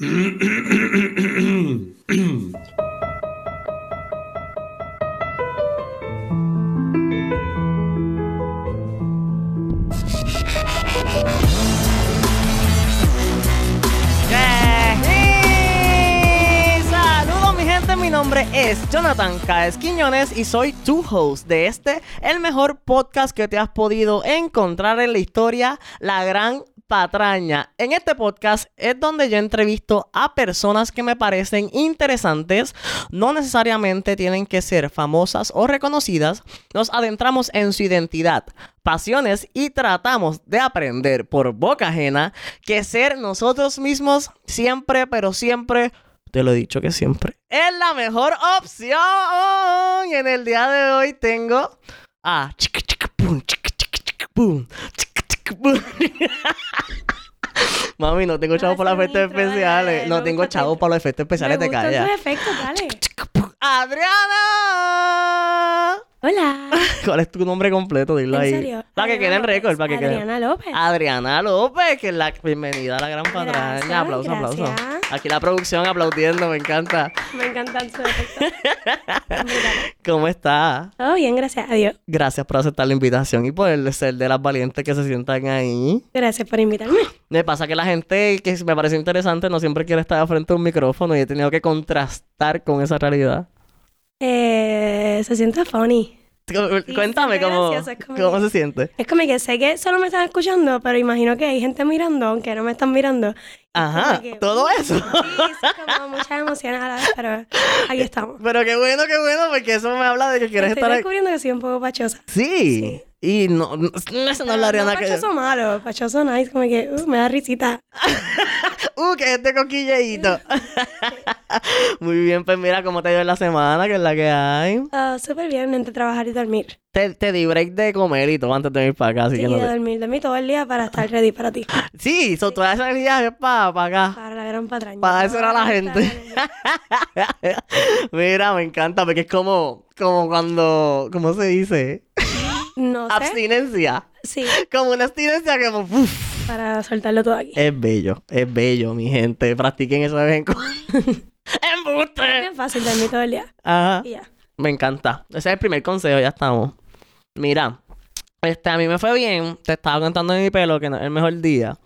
¡Eh! Saludos mi nombre es Jonathan Caes Quiñones y soy tu host de este, el mejor podcast que te has podido encontrar en la historia, La Gran Patraña. En este podcast es donde yo entrevisto a personas que me parecen interesantes, no necesariamente tienen que ser famosas o reconocidas, nos adentramos en su identidad, pasiones y tratamos de aprender por boca ajena que ser nosotros mismos siempre, pero siempre, te lo he dicho que siempre, es la mejor opción. Y en el día de hoy tengo a Mami, no tengo chavos para los efectos especiales. No tengo tu- para los efectos especiales, te callas. tus efectos, dale. ¡Adriana! Hola. ¿Cuál es tu nombre completo? Dilo ¿En ahí. serio? Para que quede en récord, para que quede. Adriana López. Adriana López, que es la bienvenida a la gran patraña. Gracias, aplauso, aplauso. gracias. Aquí la producción aplaudiendo, me encanta. Me efectos. Mira, ¿Cómo estás? Todo bien, gracias a Dios. Gracias por aceptar la invitación y por ser de las valientes que se sientan ahí. Gracias por invitarme. Me pasa que la gente que me parece interesante no siempre quiere estar frente a un micrófono y he tenido que contrastar con esa realidad. Eh, se siente funny. Cuéntame cómo, cómo que- se siente. Es como que sé que solo me están escuchando, pero imagino que hay gente mirando, aunque no me están mirando. Ajá, que, todo uh, eso. Sí, es como muchas emociones a la vez, pero aquí estamos. Pero qué bueno, qué bueno, porque eso me habla de que quieres Estoy estar ahí. descubriendo que soy un poco pachosa. Sí. Y no, no, eso no es la Ariana no que. pachoso malo, pachoso nice, como que uh, me da risita. Uh, que este coquilleíto. Muy bien, pues mira cómo te dio en la semana, que es la que hay. Ah, Súper bien, entre trabajar y dormir. Te, te di break de comer y todo antes de ir para acá, así Sí, que no de te- dormir, dormir todo el día para estar ready para ti. Sí, son todas esas energías es para acá. Para la gran patraña. Para eso era la Para gente. Mira, me encanta, porque es como, como cuando, ¿cómo se dice? No sé. Abstinencia. Sí, Como una abstinencia que, uf, para soltarlo todo aquí. es bello, es bello, mi gente. Practiquen eso de vez en cuando. Es ¡Embuste! bien fácil dormir todo el día. Ajá. Y ya. Me encanta. Ese es el primer consejo, ya estamos. Mira, este, a mí me fue bien. Te estaba contando de mi pelo que no es el mejor día.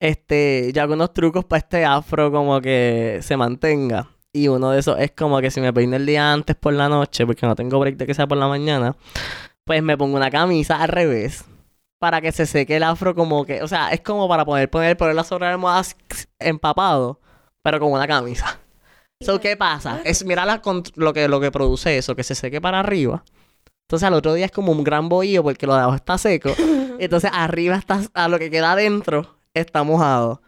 Este, hago unos trucos para este afro como que se mantenga. Y uno de esos es como que si me peino el día antes por la noche, porque no tengo break de que sea por la mañana, pues me pongo una camisa al revés. Para que se seque el afro como que, o sea, es como para poder poner, ponerla sobre la almohada empapado, pero con una camisa. So, ¿qué pasa? Es, mira la lo, que, lo que produce eso, que se seque para arriba. Entonces al otro día es como un gran bohío porque lo de abajo está seco. Entonces arriba está, a lo que queda adentro está mojado.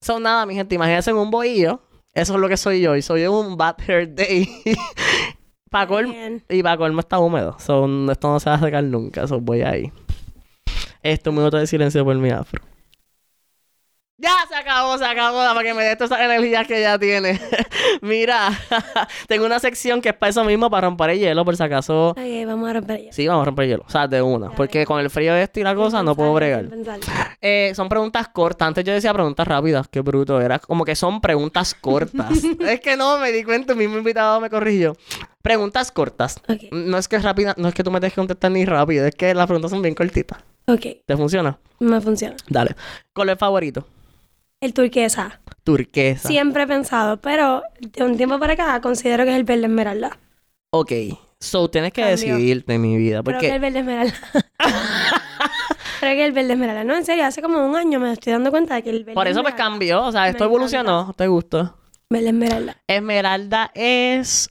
Son nada, mi gente, imagínense en un bohío. Eso es lo que soy yo. Y soy un bad hair day. Bien. Y para colmo está húmedo. So, esto no se va a secar nunca. Eso voy ahí. Esto un minuto de silencio por mi afro. Ya se acabó, se acabó, para que me dé todas esas energías que ya tiene. Mira, tengo una sección que es para eso mismo, para romper el hielo, por si acaso. Ok, vamos a romper ya. Sí, vamos a romper el hielo. O sea, de una. Porque con el frío de esto y la cosa no puedo bregar. Eh, son preguntas cortas. Antes yo decía preguntas rápidas. Qué bruto. Era como que son preguntas cortas. es que no, me di cuenta. El mismo invitado me corrigió. Preguntas cortas. No es que es rápida, no es que tú me dejes contestar ni rápido. Es que las preguntas son bien cortitas. ok, ¿Te funciona? me funciona. Dale. ¿Color favorito? El turquesa. Turquesa. Siempre he pensado, pero de un tiempo para acá considero que es el verde esmeralda. Ok. So, tienes que Cambio. decidirte, mi vida. Creo que el Porque... verde esmeralda. Creo que el verde esmeralda. No, en serio, hace como un año me estoy dando cuenta de que el verde Por eso pues cambió. O sea, esto Me evolucionó. ¿Te gustó? Verde esmeralda. Esmeralda es...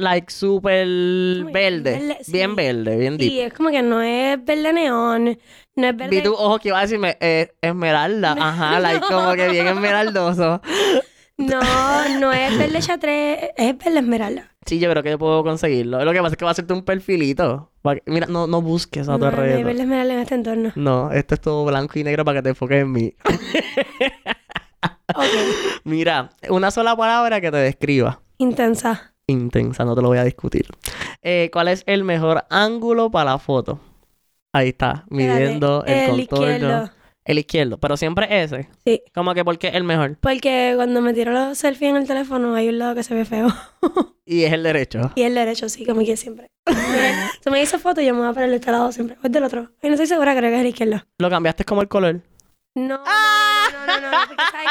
Like súper verde. sí. Bien verde, bien deep. Sí, es como que no es verde neón, no es verde... Vi tu ojo que iba a decirme eh, esmeralda. Ajá, like como que bien esmeraldoso. No, no es verde chatre, es verde esmeralda. Sí, yo creo que yo puedo conseguirlo. Lo que pasa es que va a hacerte un perfilito. Que- Mira, no, no busques a tu No, no verde esmeralda en este entorno. No, esto es todo blanco y negro para que te enfoques en mí. Ok, Mira, una sola palabra que te describa. intensa. Intensa, no te lo voy a discutir. Eh, ¿Cuál es el mejor ángulo para la foto? Ahí está, midiendo Espérate, el, el contorno. izquierdo. El izquierdo, pero siempre ese. Sí. Como que porque es el mejor. Porque cuando me tiro los selfies en el teléfono hay un lado que se ve feo. Y es el derecho. y el derecho sí, como que siempre. Si me hizo foto yo me voy a poner de este lado siempre. O el del otro. Ay, no estoy segura, creo que es el izquierdo. Lo cambiaste como el color. No, ¡Ah! No, no, no, no, porque ¿sabes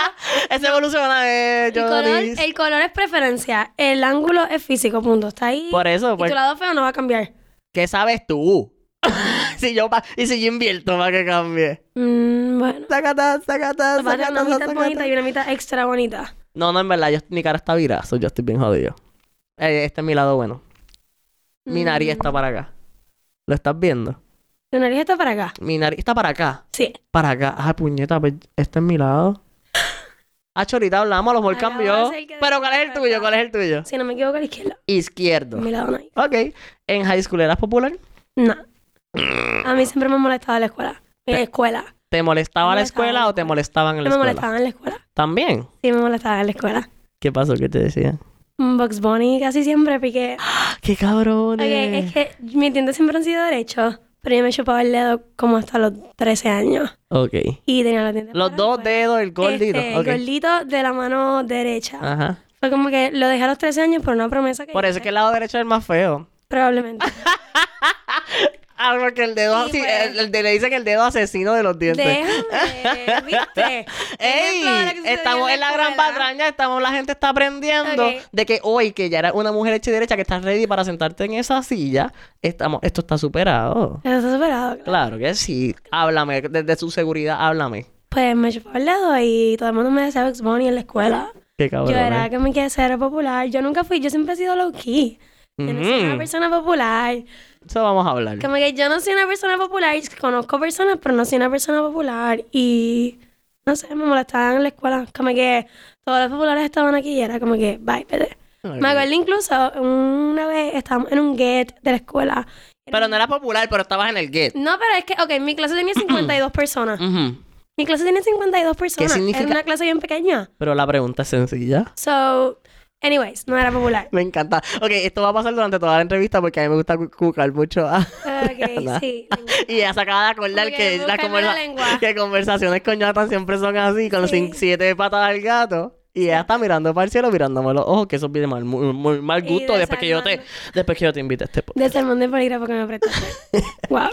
qué? Ese evoluciona de El color, el color es preferencia. El ángulo es físico, punto. Está ahí. Por eso, y pues, tu lado feo no va a cambiar. ¿qué sabes tú? si yo pa- y si yo invierto para que cambie. Mm, bueno. Sacata, sacata, una sacata, mitad bonita sacata. y una mitad extra bonita. No, no, en verdad, yo- mi cara está virada, so yo estoy bien jodido. Eh, este es mi lado bueno. Mi nariz Mm. está para acá. ¿Lo estás viendo? Tu nariz está para acá. Mi nariz está para acá. Sí. Para acá. Ay, puñeta, pues este es mi lado. Ah, ahorita hablamos, a lo mejor Acabo cambió. Pero ¿cuál es el tuyo? ¿Cuál es el tuyo? Si no me equivoco, a la izquierda. Izquierdo. Mi lado nariz. Ok. ¿En high school eras popular? No. A mí siempre me molestaba la escuela. La escuela. ¿Te molestaba Me la molestaba escuela la o te escuela. molestaban en la No me escuela? molestaba en la escuela. ¿También? Sí, me molestaba en la escuela. ¿Qué pasó? ¿Qué te decían? Bugs Bunny casi siempre piqué. ¡Qué cabrones! Ok, es que mis dientes siempre han sido derechos, pero yo me chupaba el dedo como hasta los 13 años. Ok. Y tenía los dientes Los dos dedos, el gordito. Este. El gordito de la mano derecha. Ajá. Fue como que lo dejé a los 13 años por una promesa que Por eso hice. es que el lado derecho es el más feo. Probablemente. Ah, porque el dedo, Sí, sí, el, el de- le dicen el dedo asesino de los dientes. Déjame, ¿viste? ¡Ey! Estamos en la gran patraña, estamos, la gente está aprendiendo de que hoy, que ya era una mujer hecha y derecha, que estás ready para sentarte en esa silla, estamos, esto está superado. Eso está superado, claro. Claro que sí. Háblame, desde su seguridad, háblame. Pues me chupaba el dedo y todo el mundo me decía Bugs Bunny en la escuela. Qué cabrón. Yo era ¿eh? que me quería ser popular. Yo nunca fui, yo siempre he sido low key. Yo no soy una persona popular. Eso vamos a hablar. Como que yo no soy una persona popular. Conozco personas, pero no soy una persona popular. Y no sé, me molestaban en la escuela. Como que todos los populares estaban aquí y era como que, bye, vete. Me acuerdo incluso una vez estábamos en un get de la escuela. Pero no era popular, pero estabas en el get. No, pero es que, ok, mi clase tenía 52 personas. Ujú. Mi clase tenía 52 personas. significa? Era una clase bien pequeña. Pero la pregunta es sencilla. So, anyways, no era popular. Me encanta. Ok, esto va a pasar durante toda la entrevista porque a mí me gusta cu- cucar mucho. a- Ok, Nada. sí. y ella se acaba de acordar que la que conversaciones con Jonathan siempre son así, con Sí. cin- siete patas al gato. Y ella está mirando para el cielo, mirándome los ojos, que eso viene mal, muy, muy mal gusto después que yo te, después que yo te invite a este podcast. De sermón de polígrafo que me prestaste. wow.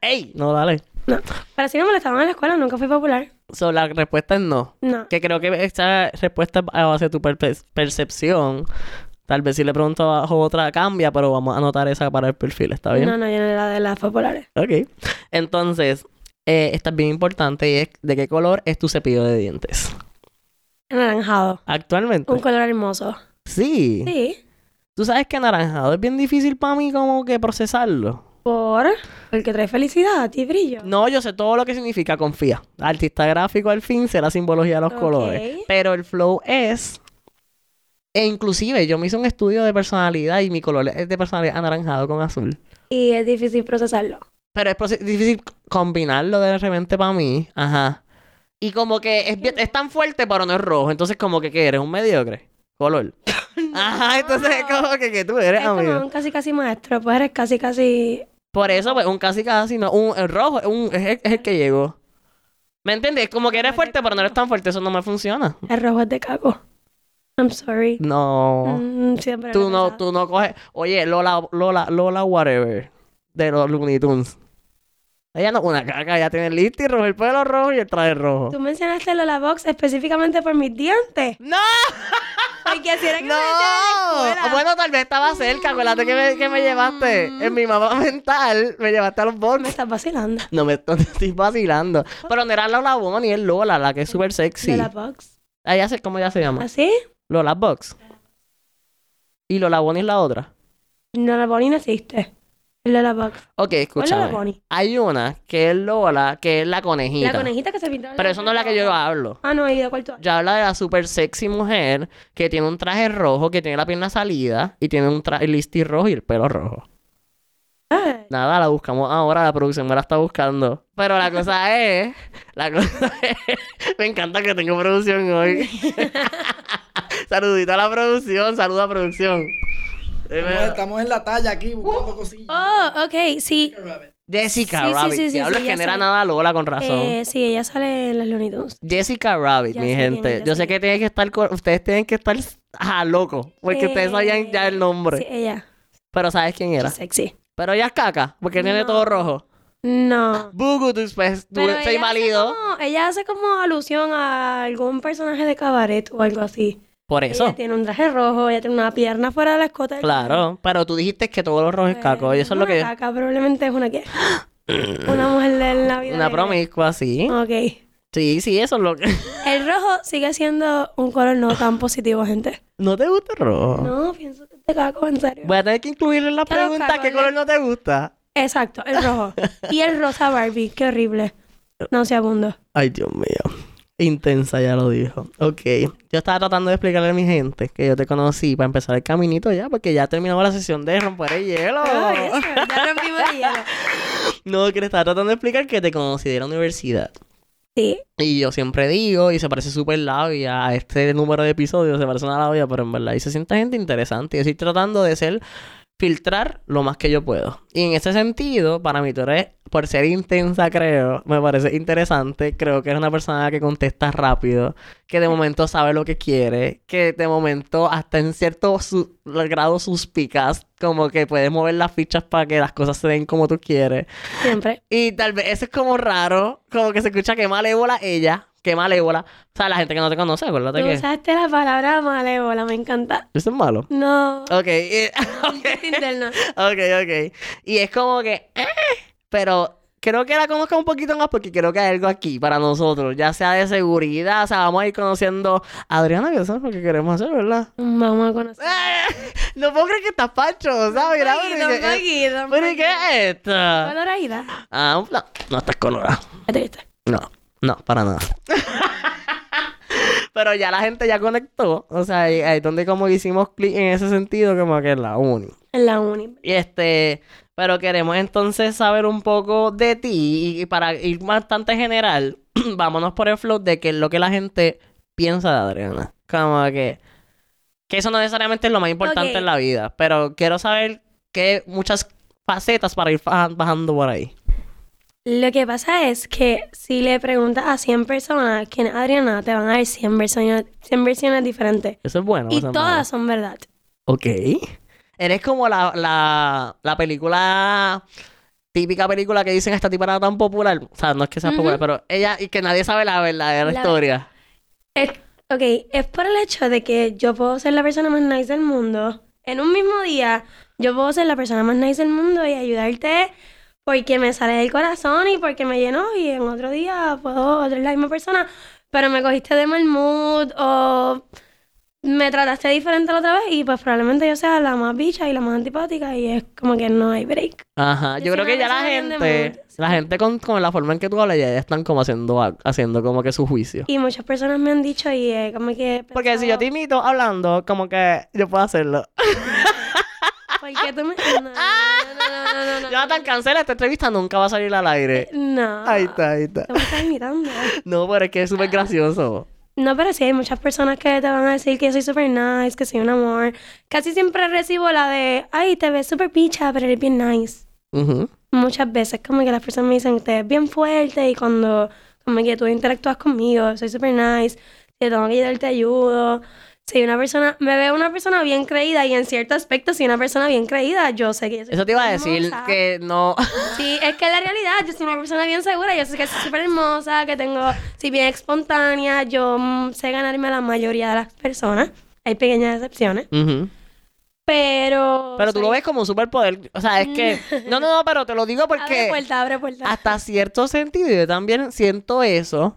¡Ey! No, dale. No. Pero sí me molestaban en la escuela, nunca fui popular. So, la respuesta es no. No. Que creo que esta respuesta es a base de tu percepción. Tal vez si le pregunto abajo otra cambia, pero vamos a anotar esa para el perfil, ¿está bien? No, no, yo no era de las populares. Ok. Entonces, eh, esta es bien importante y es de qué color es tu cepillo de dientes. Anaranjado. Actualmente. Un color hermoso. Sí. Sí. Tú sabes que anaranjado es bien difícil para mí como que procesarlo. Por. Porque trae felicidad y brillo. No, yo sé todo lo que significa, confía. Artista gráfico al fin será simbología de los colores. Pero el flow es... E inclusive yo me hice un estudio de personalidad y mi color es de personalidad anaranjado con azul. Y es difícil procesarlo. Pero es difícil combinarlo de repente para mí. Ajá. Y como que es, tan fuerte, pero no es rojo. Entonces, como que, ¿qué eres? ¿Un mediocre? Color. Ajá, entonces es como que, que tú eres, Es como amigo. un casi casi maestro. Pues eres casi casi. Por eso, pues, un casi casi, no. Un el rojo un, es, el, es el que llegó. ¿Me entiendes? Como que eres fuerte, pero no eres tan fuerte. Eso no me funciona. El rojo es de caco. I'm sorry. No. Mm, siempre Tú no, pensado. tú no coges. Oye, Lola, Lola, Lola, whatever. De los Looney Tunes. Ella no es una caca, ella tiene el listo y rojo, el pelo rojo y el traje rojo. Tú mencionaste Lola Box específicamente por mis dientes. ¡No! Porque así era que ¡No! me la. Bueno, tal vez estaba cerca. Acuérdate que me, que me llevaste. En mi mapa mental, me llevaste a los Me bots. estás vacilando. No me no te estoy vacilando. Pero no era Lola Woman ni es Lola, la que es súper sexy. Lola Box. Ah, ya sé cómo ella se llama. ¿Así? Lola Box. Y Lola Bonnie es la otra. Lola Bonnie no existe. Box. Ok, ¿Cuál es escúchame. Lola? Hay una que es Lola, que es la conejita. La conejita que se pintó. Pero eso no es la que yo hablo. Ah, no, ¿y de cuál tú Yo hablo de la super sexy mujer que tiene un traje rojo, que tiene la pierna salida y tiene un traje listi rojo y el pelo rojo. Ay, Nada, la buscamos ahora, la producción me la está buscando. Pero la cosa es, la cosa es, me encanta que tengo producción hoy. Saludito a la producción, saluda a producción. Estamos, estamos en la talla aquí buscando cosillas. Oh, ok, sí. Jessica Sí, Rabbit. sí, sí, Diablo, sí, es que ya no era nada Lola con razón. Eh, sí, ella sale en las Looney Tunes. Jessica Rabbit, Ya mi gente. Yo sé que tienen que estar con... Ustedes tienen que estar ah, locos. Porque ustedes sabían ya el nombre. Sí, ella. Pero ¿sabes quién era? She's sexy. Pero ella es caca. Porque tiene No. todo rojo. No. Bugu, tú pues, tú Pero ella hace, como, ella hace como alusión a algún personaje de cabaret o algo así. Por eso. Ella tiene un traje rojo, ella tiene una pierna fuera del escote. del Claro. Pero tú dijiste que todo lo rojo es caco. Y eso es lo que... caca, probablemente es una que. una mujer de la vida. Una promiscua, sí. Ok. Sí, sí, eso es lo que... El rojo sigue siendo un color no tan positivo, gente. ¿No te gusta el rojo? No, pienso que te cago, en serio. Voy a tener que incluirle en la pregunta qué color no te gusta. Exacto, el rojo. y el rosa Barbie, qué horrible. Nauseabundo. Ay, Dios mío. Intensa, ya lo dijo. Ok. Yo estaba tratando de explicarle a mi gente que yo te conocí para empezar el caminito ya, porque ya terminamos la sesión de romper el hielo. Eso, ya rompimos el hielo. No, que le estaba tratando de explicar que te conocí de la universidad. Sí, Y yo siempre digo, y se parece súper labia a este número de episodios, se parece una labia, pero en verdad, y se siente gente interesante. Y estoy tratando de ser, filtrar lo más que yo puedo. Y en ese sentido, para mí tú eres, por ser intensa, creo, me parece interesante. Creo que eres una persona que contesta rápido, que de momento sabe lo que quiere, que de momento, hasta en cierto su- grado suspicaz, como que puedes mover las fichas para que las cosas se den como tú quieres. siempre. Y tal vez eso es como raro, como que se escucha que malévola ella, que malévola. O sea, la gente que no te conoce, acuérdate Tú que usaste la palabra malévola, me encanta. eso es malo. No. Ok, un interno. ok, ok. Y es como que, eh, pero creo que la conozca un poquito más porque creo que hay algo aquí para nosotros, ya sea de seguridad, o sea, vamos a ir conociendo a Adriana, que eso es lo que queremos hacer, ¿verdad? Vamos a conocer. Eh, no puedo creer que estás pacho, ¿sabes? Mira, poquito, pero ¿y un poquito, un pero ¿y qué es esto? Coloradita. Ah, un pla- No estás colorada. No, no, para nada. Pero ya la gente ya conectó. O sea, ahí, ahí es donde como hicimos clic en ese sentido, como que es la uni. En la uni. Y este, pero queremos entonces saber un poco de ti. Y para ir bastante general, vámonos por el flow de qué es lo que la gente piensa de Adriana. Como que, que eso no necesariamente es lo más importante en la vida. Pero quiero saber que muchas facetas para ir baja- bajando por ahí. Lo que pasa es que si le preguntas a 100 personas quién es Adriana, te van a dar 100 versiones, 100 versiones diferentes. Eso es bueno. y eso es malo. todas son verdad. Ok. Eres como la, la, la película, típica película que dicen esta tipa era tan popular. O sea, no es que sea popular, pero ella y que nadie sabe la verdadera La- historia. Es, ok, es por el hecho de que yo puedo ser la persona más nice del mundo. En un mismo día, yo puedo ser la persona más nice del mundo y ayudarte porque me sale del corazón y porque me llenó. Y en otro día puedo ser la misma persona, pero me cogiste de mal mood o me trataste diferente la otra vez y pues probablemente yo sea la más bicha y la más antipática y es como que no hay break. Ajá. Yo Yo creo que ya la gente, la gente con, con la forma en que tú hablas ya, están como haciendo, haciendo como que su juicio. Y muchas personas me han dicho y eh, como que... Porque si yo te imito hablando, como que yo puedo hacerlo. ¿Por qué tú me...? No, no, no, no. Jonathan, cancela esta entrevista, nunca va a salir al aire. No. Ahí está, ahí está. Te me estás imitando. No, pero es que es súper gracioso. No, pero sí hay muchas personas que te van a decir que yo soy súper nice, que soy un amor. Casi siempre recibo la de, ay, te ves súper picha, pero eres bien nice. Ujú. Muchas veces como que las personas me dicen, te ves bien fuerte y cuando como que tú interactúas conmigo, soy súper nice, te tengo que ayudar, te ayudo. Soy una persona, me veo una persona bien creída y en cierto aspecto soy una persona bien creída. Yo sé que yo soy Eso te iba a decir hermosa. que no. Sí, es que la realidad, yo soy una persona bien segura, yo sé que soy súper hermosa, que tengo, soy bien espontánea, yo mm, sé ganarme a la mayoría de las personas, hay pequeñas excepciones, pero... Pero tú lo ves como un superpoder. O sea, es que. No, no, no, pero te lo digo Abre porque. puerta, abre puerta. Hasta cierto sentido, yo también siento eso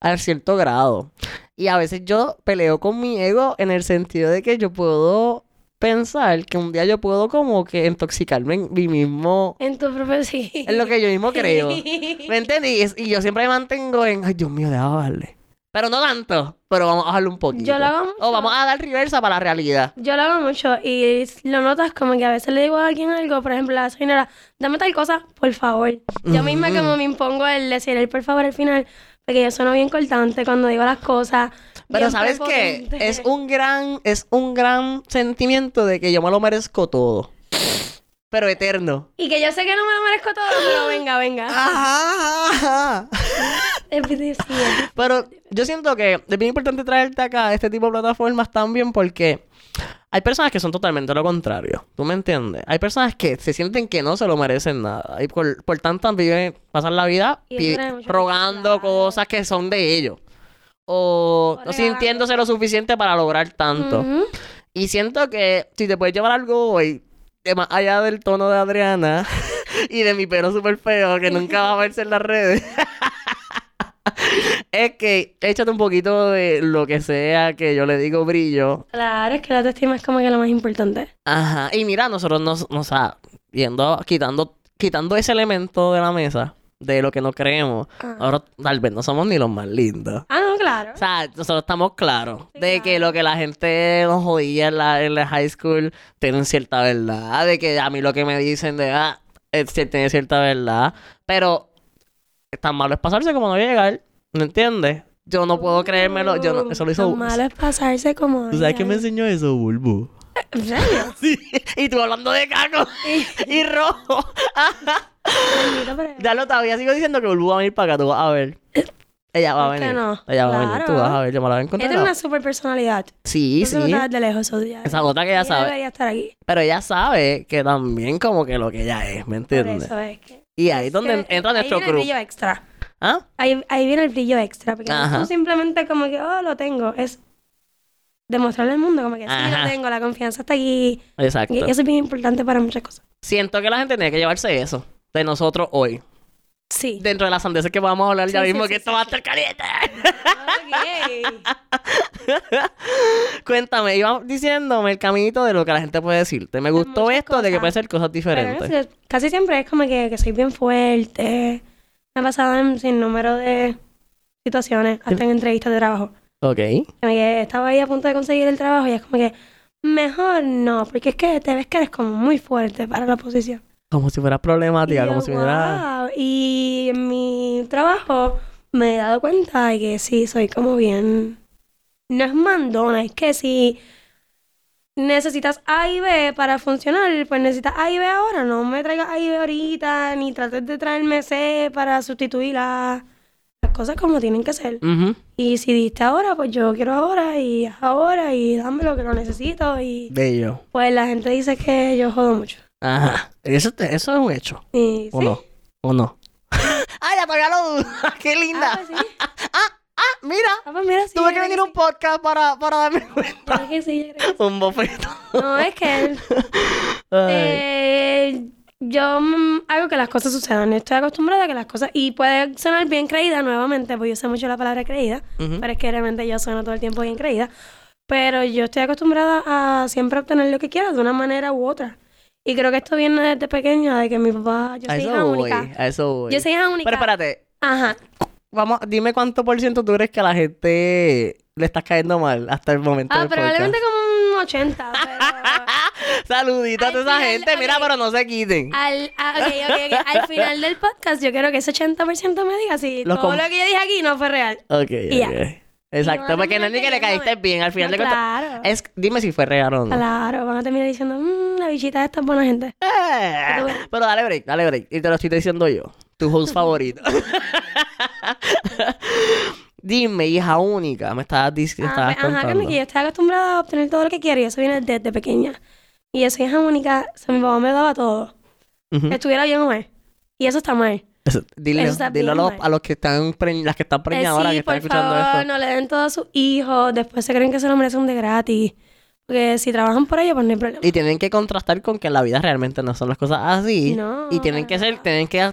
a cierto grado. Y a veces yo peleo con mi ego en el sentido de que yo puedo pensar que un día yo puedo como que intoxicarme en mí mismo. En tu propio sí. En lo que yo mismo creo. ¿Me entiendes? Y yo siempre me mantengo en, ay Dios mío, déjame bajarle. Pero no tanto, pero vamos a bajarle un poquito. Yo lo hago mucho. O vamos a dar reversa para la realidad. Yo lo hago mucho y lo notas como que a veces le digo a alguien algo, por ejemplo, a la señora, dame tal cosa, por favor. Yo misma Ujú. como me impongo el decir el por favor al final, porque yo sueno bien cortante cuando digo las cosas. Pero ¿sabes qué? Es un gran, es un gran sentimiento de que yo me lo merezco todo. pero eterno. Y que yo sé que no me lo merezco todo, pero venga, venga. Ajá, ajá. Pero yo siento que es bien importante traerte acá este tipo de plataformas también porque hay personas que son totalmente lo contrario. ¿Tú me entiendes? Hay personas que se sienten que no se lo merecen nada. Y por, por tanto viven, pasan la vida rogando cosas que son de ellos. O O no sintiéndose lo suficiente para lograr tanto. Y siento que si te puedes llevar algo hoy, de más allá del tono de Adriana y de mi pelo súper feo que nunca va a verse en las redes, es que échate un poquito de lo que sea que yo le digo brillo. Claro, es que la autoestima es como que lo más importante. Ajá. Y mira, nosotros nos, nos o sea, yendo, quitando, quitando ese elemento de la mesa, de lo que no creemos, Ajá. ahora tal vez no somos ni los más lindos. Ah, no, claro. O sea, nosotros estamos claros Sí, de que lo que la gente nos jodía en la, en la high school tienen cierta verdad. De que a mí lo que me dicen de ah, es, tiene cierta verdad. Pero tan malo es pasarse como no llegar. ¿Me entiendes? Yo no puedo creérmelo. Yo no, eso lo hizo. Lo malo es pasarse como. ¿Tú sabes quién me enseñó eso, Bulbu? ¿En serio? Sí. Y tú hablando de caco y rojo. Ya lo todavía sigo diciendo que Bulbu va a venir para acá. Tú vas a ver. Ella va a ¿Por qué venir. no? Ella va a venir. Tú Claro. vas a ver. Yo me la voy a encontrar. Ella tiene una super personalidad. Sí, sí. nota de lejos, ya. Esa otra que ella Ella sabe. debería estar aquí. Pero ella sabe que también como que lo que ella es, ¿me Por entiendes? eso es que. Y ahí es donde entra nuestro brillo extra. ¿Ah? Ahí, ahí viene el brillo extra. Porque no Ajá. tú simplemente como que, oh, lo tengo. Es demostrarle al mundo como que sí, Ajá. lo tengo, la confianza está aquí. Exacto. Y eso es bien importante para muchas cosas. Siento que la gente tiene que llevarse eso de nosotros hoy. Sí. Dentro de las sandeces que vamos a hablar ya Sí, mismo, sí, que esto va a estar caliente. Ok. Cuéntame, iba diciéndome el caminito de lo que la gente puede decirte. Me gustó esto de que puede ser cosas diferentes. es casi siempre es como que, que soy bien fuerte. Me ha pasado en sin número de situaciones, hasta en entrevistas de trabajo. Ok. Que estaba ahí a punto de conseguir el trabajo y es como que mejor no, porque es que te ves que eres como muy fuerte para la posición. Como si fuera problemática, como si fuera... "Wow". Y en mi trabajo me he dado cuenta de que sí, soy como bien... No es mandona, es que si necesitas A y B para funcionar, pues necesitas A y B ahora. No me traigas A y B ahorita, ni trates de traerme C para sustituir a las cosas como tienen que ser. Y si diste ahora, pues yo quiero ahora y ahora y dame lo que lo necesito. Y Bello. pues la gente dice que yo jodo mucho. Ajá. Eso, te- eso es un hecho. Y ¿O sí. no? ¿O no? ¡Ay, dudo! ¡Qué linda! Ah, pues sí. Ah, mira. Ah, pues mira, sí, Tuve que venir a un podcast para, para darme cuenta. Que sí, Un bofetón. sí. No, es que eh, yo mm, hago que las cosas sucedan. Estoy acostumbrada a que las cosas... Y puede sonar bien creída nuevamente, porque yo sé mucho la palabra creída. Ujú. Pero es que realmente yo sueno todo el tiempo bien creída. Pero yo estoy acostumbrada a siempre obtener lo que quiero de una manera u otra. Y creo que esto viene desde pequeña, de que mi papá... Yo soy eso hija voy. única. A eso voy. Yo soy hija única. Pero espérate. Ajá. Vamos, dime cuánto por ciento tú crees que a la gente le estás cayendo mal hasta el momento Ah, del probablemente podcast. como un 80, pero... Saludita a toda esa gente. Mira, pero no se quiten. Al, ah. Al final del podcast, yo quiero que ese 80% me diga si Los todo lo que yo dije aquí no fue real. Ok, Y ya. Exacto, porque no es ni que le caíste bien. Al final No, de cuentas, claro. es, dime si fue real o no. Claro, van a terminar diciendo, mmm, la bichita esta es buena gente. Eh. Pero dale break, dale break. Y te lo estoy diciendo yo. Tu host favorito. Dime, hija única. Me estabas diciendo. Ah, pues, ajá, que yo estoy acostumbrada a obtener todo lo que quiero y eso viene desde pequeña. Y yo soy hija única, o sea, mi papá me daba todo. Estuviera bien o mal. Y eso está mal. Eso, dile, Eso está dile a, los, mal. a los que están preñ- las que están Eh, preñadas ahora sí, que están escuchando favor, esto. no le den todo a sus hijos. Después se creen que se lo merecen de gratis. Porque si trabajan por ello, pues no hay problema. Y tienen que contrastar con que en la vida realmente no son las cosas así. No, y tienen que ser, tienen que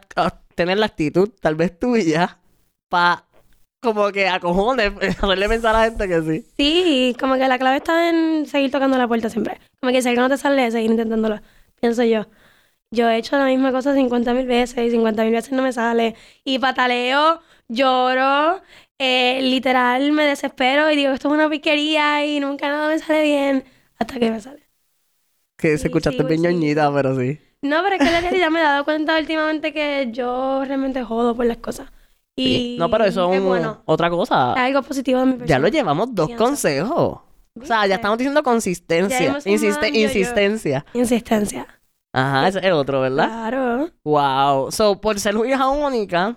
tener la actitud, tal vez tuya, para como que acojones, hacerle pensar a la gente que sí. Sí, como que la clave está en seguir tocando la puerta siempre. Como que si algo no te sale, seguir intentándolo. Pienso yo. Yo he hecho la misma cosa 50 mil veces y 50 mil veces no me sale. Y pataleo, lloro, eh, literal me desespero y digo esto es una piquería y nunca nada me sale bien hasta que me sale. Que Sí, se escuchaste bien ñoñita, pero sí. No, pero es que en realidad me he dado cuenta últimamente que yo realmente jodo por las cosas. Y. No, pero eso es es un- bueno. otra cosa. Algo positivo de mi persona. Ya lo llevamos dos Pienso. consejos. O sea, ya estamos diciendo consistencia, insiste- insistencia. Insistencia. Ajá, ese es el otro, ¿verdad? Claro. Wow. So, por ser hija única,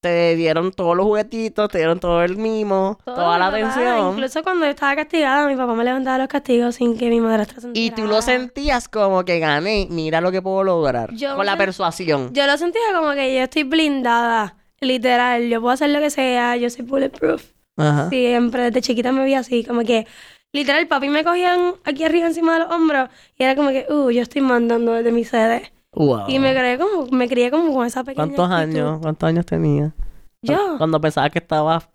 te dieron todos los juguetitos, te dieron todo el mimo, Todo toda la papá, atención. Incluso cuando yo estaba castigada, mi papá me levantaba los castigos sin que mi madrastra se Y tú lo enterara. sentías como que gané, mira lo que puedo lograr. Yo con la persuasión. Yo lo sentía como que yo estoy blindada, literal. Yo puedo hacer lo que sea, yo soy bulletproof. Ajá. Siempre desde chiquita me vi así, como que literal, papi me cogían aquí arriba encima de los hombros y era como que, uh, yo estoy mandando desde mi sede. Wow. Y me creé como, me crié como con esa pequeña ¿Cuántos actitud. años? ¿Cuántos años tenías? Yo, Cuando pensabas que estabas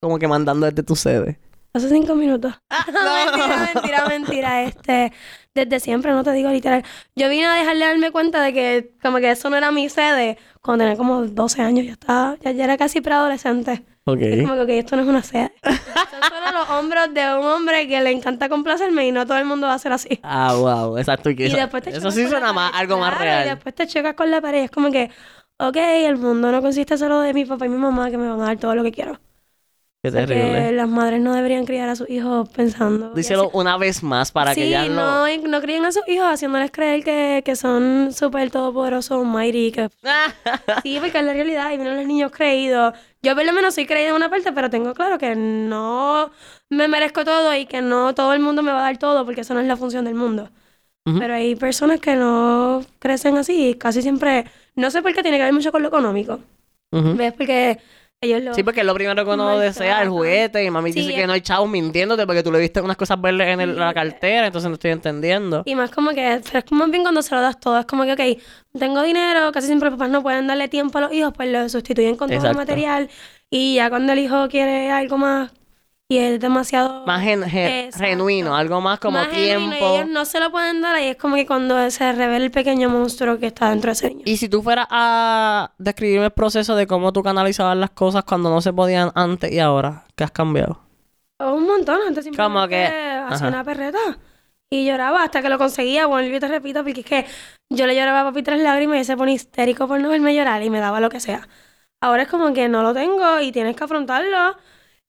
como que mandando desde tu sede. hace cinco minutos. Ah, mentira, mentira, mentira. Este, desde siempre, no te digo literal. Yo vine a dejarle darme cuenta de que como que eso no era mi sede cuando tenía como 12 años. Ya estaba, ya, ya era casi preadolescente. Ok. Es como que ok, esto no es una sede. Son solo los hombros de un hombre que le encanta complacerme y no todo el mundo va a ser así. Ah, wow. Exacto. y después te eso sí suena más, algo más real. Y después te chocas con la pared. Es como que, ok, el mundo no consiste solo de mi papá y mi mamá que me van a dar todo lo que quiero. Qué terrible. las madres no deberían criar a sus hijos pensando. Díselo una vez más para sí, que ya no, y no críen a sus hijos haciéndoles creer que, que son súper todopoderosos, mighty, que... Sí, porque es la realidad, y vienen los niños creídos. Yo por lo menos soy creída en una parte, pero tengo claro que no me merezco todo y que no todo el mundo me va a dar todo, porque eso no es la función del mundo. Ujú. Pero hay personas que no crecen así, casi siempre... No sé por qué tiene que ver mucho con lo económico. Ujú. ¿Ves? Porque ellos lo... Sí, porque es lo primero que uno desea, el juguete. Y mami Sí, dice es- que no hay chavos mintiéndote porque tú le viste unas cosas verdes en el- la cartera, entonces no estoy entendiendo. Y más como que, pero es como bien cuando se lo das todo. Es como que, ok, tengo dinero, casi siempre los papás no pueden darle tiempo a los hijos, pues lo sustituyen con todo el material. Y ya cuando el hijo quiere algo más y es demasiado... Más gen- genuino, algo más como más genuino, tiempo. y ellos no se lo pueden dar y es como que cuando se revela el pequeño monstruo que está dentro de ese niño. Y si tú fueras a describirme el proceso de cómo tú canalizabas las cosas cuando no se podían antes y ahora, ¿qué has cambiado? Oh, un montón, antes simplemente Como que- hacía una perreta. Y lloraba hasta que lo conseguía. Bueno, yo te repito, porque es que yo le lloraba a papi tres lágrimas y él se pone histérico por no verme llorar y me daba lo que sea. Ahora es como que no lo tengo y tienes que afrontarlo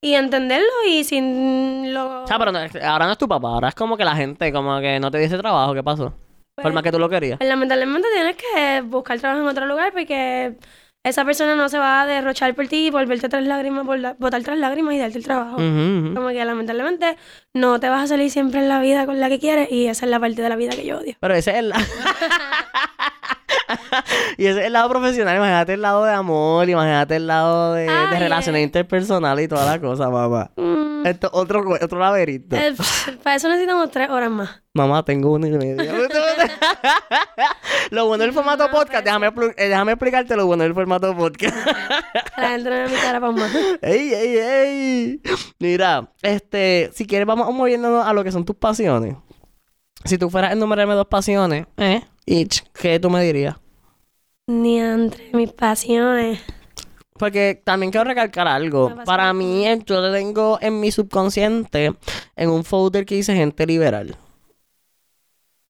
y entenderlo y sin lo... O sea, pero no- ahora no es tu papá, ahora es como que la gente como que no te dice trabajo, ¿qué pasó? Por Pues, más que tú lo querías. Lamentablemente tienes que buscar trabajo en otro lugar porque esa persona no se va a derrochar por ti y volverte tres lágrimas, por botar tres lágrimas y darte el trabajo. Como que lamentablemente no te vas a salir siempre en la vida con la que quieres y esa es la parte de la vida que yo odio. Pero ese es la- y ese es el lado profesional, imagínate el lado de amor, imagínate el lado de, relaciones eh. interpersonales y toda la cosa, mamá. Mm, Esto otro, otro laberinto. eh, para eso necesitamos tres horas más. Mamá, tengo una y media. lo bueno del formato No, podcast, déjame, eh, déjame explicarte lo bueno del formato podcast. La gente no mi cara para más. ¡Ey, ey, ey! Mira, este, si quieres vamos moviéndonos a lo que son tus pasiones. Si tú fueras a enumerarme dos pasiones, ¿eh? Each, ¿qué tú me dirías? Ni entre mis pasiones. Porque también quiero recalcar algo. Para mí, eh, yo lo tengo en mi subconsciente en un folder que dice gente liberal.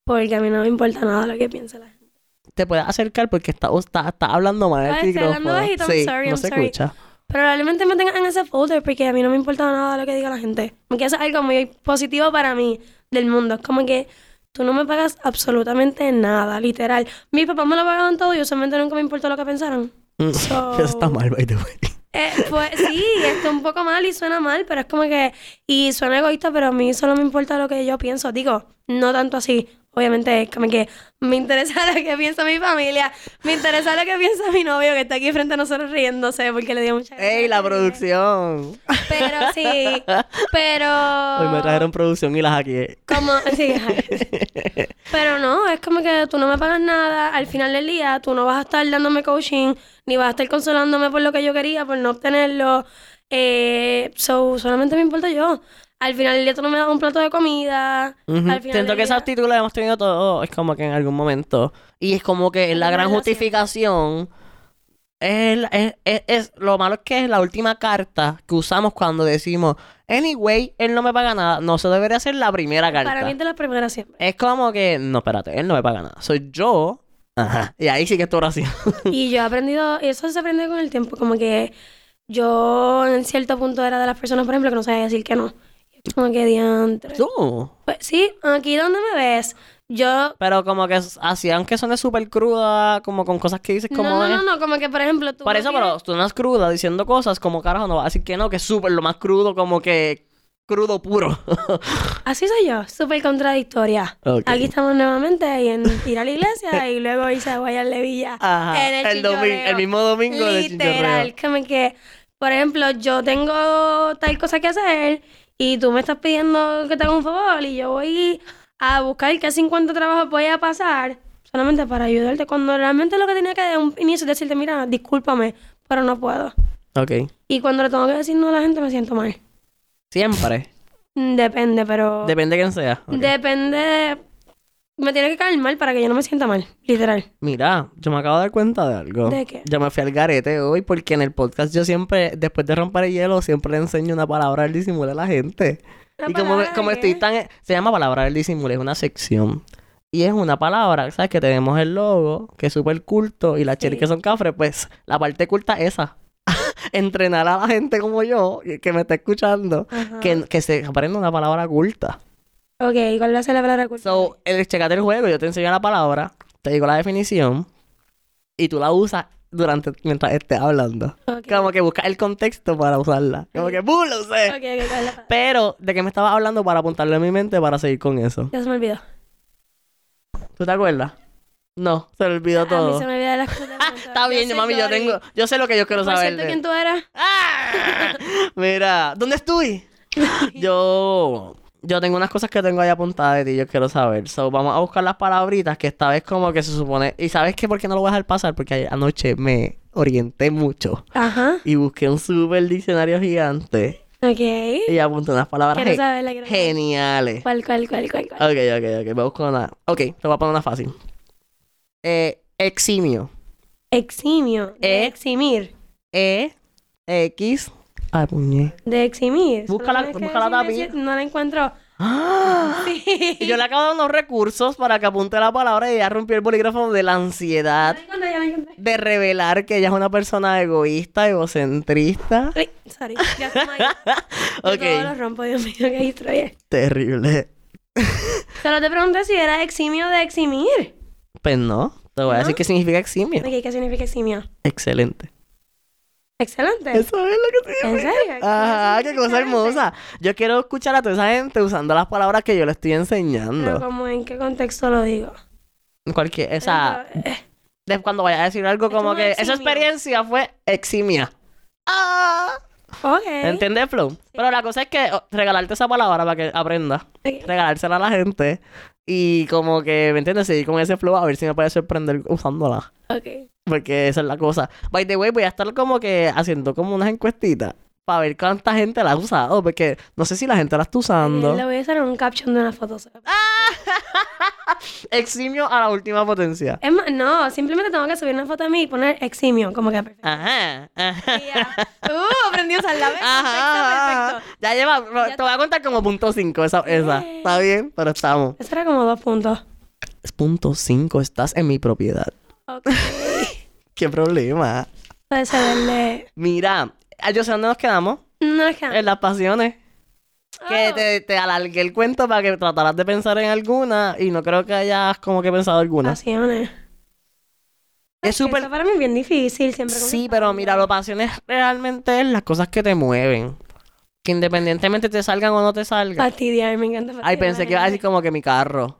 Porque a mí no me importa nada lo que piense la gente. Te puedes acercar porque está, está, está hablando mal el Ay, estoy hablando micrófono. bajito, I'm sí, sorry, no I'm se sorry. escucha. Probablemente me tengan en ese folder porque a mí no me importa nada lo que diga la gente. Porque eso es algo muy positivo para mí del mundo. Es como que tú no me pagas absolutamente nada, literal. Mis papás me lo pagaban todo y usualmente nunca me importó lo que pensaran. Mm, So- Eso está mal, by the way. Eh, pues sí, está un poco mal y suena mal, pero es como que. Y suena egoísta, pero a mí solo me importa lo que yo pienso. Digo, no tanto así. Obviamente, es como que me interesa lo que piensa mi familia. Me interesa lo que piensa mi novio que está aquí frente a nosotros riéndose porque le dio mucha ¡Ey, la producción! Pero sí, pero. Hoy me trajeron producción y las aquí. Como, sí. Pero no, es como que tú no me pagas nada. Al final del día, tú no vas a estar dándome coaching, ni vas a estar consolándome por lo que yo quería, por no obtenerlo. Eh, so, solamente me importa yo. Al final del día, tú no me das un plato de comida. Ujú. Al final Siento que esa día- actitud la hemos tenido todos, es como que en algún momento. Y es como que la gran relación. justificación. Es, la- es, es- es- lo malo es que es la última carta que usamos cuando decimos, anyway, él no me paga nada. No, eso debería ser la primera carta. Para mí es de las primeras siempre. Es como que, no, espérate, él no me paga nada. Soy yo. Ajá. Y ahí sí que es tu oración. Y yo he aprendido, y eso se aprende con el tiempo, como que yo en cierto punto era de las personas, por ejemplo, que no sabía decir que no. Como que diantre. Tú. Pues sí, aquí donde me ves, Yo Pero como que hacían que suene súper cruda, como con cosas que dices como... no, no, no, no, como que por ejemplo tú Por eso, tienes- pero tú no es cruda diciendo cosas como carajo, no vas a decir que no, que es súper lo más crudo, como que crudo puro. Así soy yo, súper contradictoria. Ok. Aquí estamos nuevamente ahí en ir a la iglesia y luego irse a Guayar Levilla. Ajá, En el, el, domingo, el mismo domingo de Literal, como que, por ejemplo, yo tengo tal cosa que hacer y tú me estás pidiendo que te haga un favor y yo voy a buscar qué 50 trabajos voy a pasar solamente para ayudarte cuando realmente lo que tenía que dar un inicio es decirte, mira, discúlpame, pero no puedo. Ok. Y cuando le tengo que decir no a la gente me siento mal. Siempre. Mm, Depende, pero... Depende de quién sea. Depende... Me tiene que caer mal para que yo no me sienta mal, literal. Mira, yo me acabo de dar cuenta de algo. ¿De qué? Yo me fui al garete hoy porque en el podcast yo siempre, después de romper el hielo, siempre le enseño una palabra del disimulo a la gente. ¿Una y como, estoy tan... Se llama palabra del disimulo, es una sección. Y es una palabra, ¿sabes? Que tenemos el logo, que es súper culto, y las cheris que son cafres, pues la parte culta es esa. Entrenar a la gente como yo, que me está escuchando, Ajá. que, que se aprenda una palabra culta. Ok, ¿cuál va a ser la palabra? So, el checate el juego, yo te enseño la palabra, te digo la definición, y tú la usas durante mientras estés hablando. Como que buscas el contexto para usarla. Como que ¡bum! lo usé. Ok, ok, ¿cuál es la palabra? Pero, ¿de qué me estabas hablando para apuntarlo en mi mente para seguir con eso? Ya se me olvidó. ¿Tú te acuerdas? No, se me olvidó A mí todo. se me olvidan las cosas. Está bien, soy mami, yo tengo... Yo sé lo que yo quiero Por saber. cierto, de- ¿quién tú eras? ¡Ah! Mira, ¿dónde estoy? yo... Yo tengo unas cosas que tengo ahí apuntadas de ti, yo quiero saber. So, vamos a buscar las palabritas que esta vez como que se supone... ¿Y sabes qué? ¿Por qué no lo voy a dejar pasar? Porque anoche me orienté mucho. Ajá. Y busqué un super diccionario gigante. Ok. Y apunté unas palabras Quiero saberla, quiero geniales. ¿Cuál, cuál, cuál, cuál, cuál? Ok, ok, ok. Voy a buscar una... Ok, te voy a poner una fácil. Eh, eximio. Eximio. Eh. eximir. E, X... Ay, puñe. De eximir. Decirme tapilla. si- No la encuentro. ¡Ah! Sí. Y yo le acabo de dar unos recursos para que apunte la palabra y ella rompió el bolígrafo de la Ya ansiedad la encontré, ya la encontré. de revelar que ella es una persona egoísta, egocentrista. Ay, sorry. Ya. Yo todo lo rompo, Dios mío, que destroyer. Terrible. Solo te pregunté si era eximio de eximir. Pues no, te voy a decir qué significa eximio. Ok, ¿qué significa eximio? Excelente. Excelente. Eso es lo que significa. ¿En serio? Ajá, ¿Qué cosa hermosa. Yo quiero escuchar a toda esa gente usando las palabras que yo le estoy Pero enseñando. como en qué contexto lo digo. Cualquier, o sea, Eh, de cuando vaya a decir algo como como que esa experiencia fue eximia. Ah. Ok. ¿Entiendes, Flow? Pero la cosa es que oh, regalarte esa palabra para que aprenda, Ok. regalársela a la gente y como que, ¿me entiendes? Seguir con ese flow a ver si me puede sorprender usándola. Ok. Porque esa es la cosa. By the way, voy a estar como que haciendo como unas encuestitas para ver cuánta gente la ha usado. Porque no sé si la gente la está usando. Le voy a hacer un caption de una foto. Eximio a la última potencia. Es más, no, simplemente tengo que subir una foto a mí y poner eximio, como que perfecto. Ajá, ajá. Y ya. Uh, aprendí a usarla, ¿ves? Ajá, Perfecto, perfecto. Ya lleva, Ya te voy a contar como punto 5 esa, esa. Está bien, pero estamos. Eso era como dos puntos. Es punto 5, estás en mi propiedad. Ok. ¿Qué problema? Puede saberle. Mira, ah, yo sé dónde nos quedamos. No es que. En las pasiones. Que Oh. te, te alargué el cuento para que trataras de pensar en alguna y no creo que hayas como que pensado alguna. Pasiones. Es súper... Eso para mí es bien difícil siempre. Sí, pero mira, lo pasiones realmente es las cosas que te mueven. Que independientemente te salgan o no te salgan. Fastidiar, me encanta fastidiar. Ay, pensé que iba a decir como que mi carro.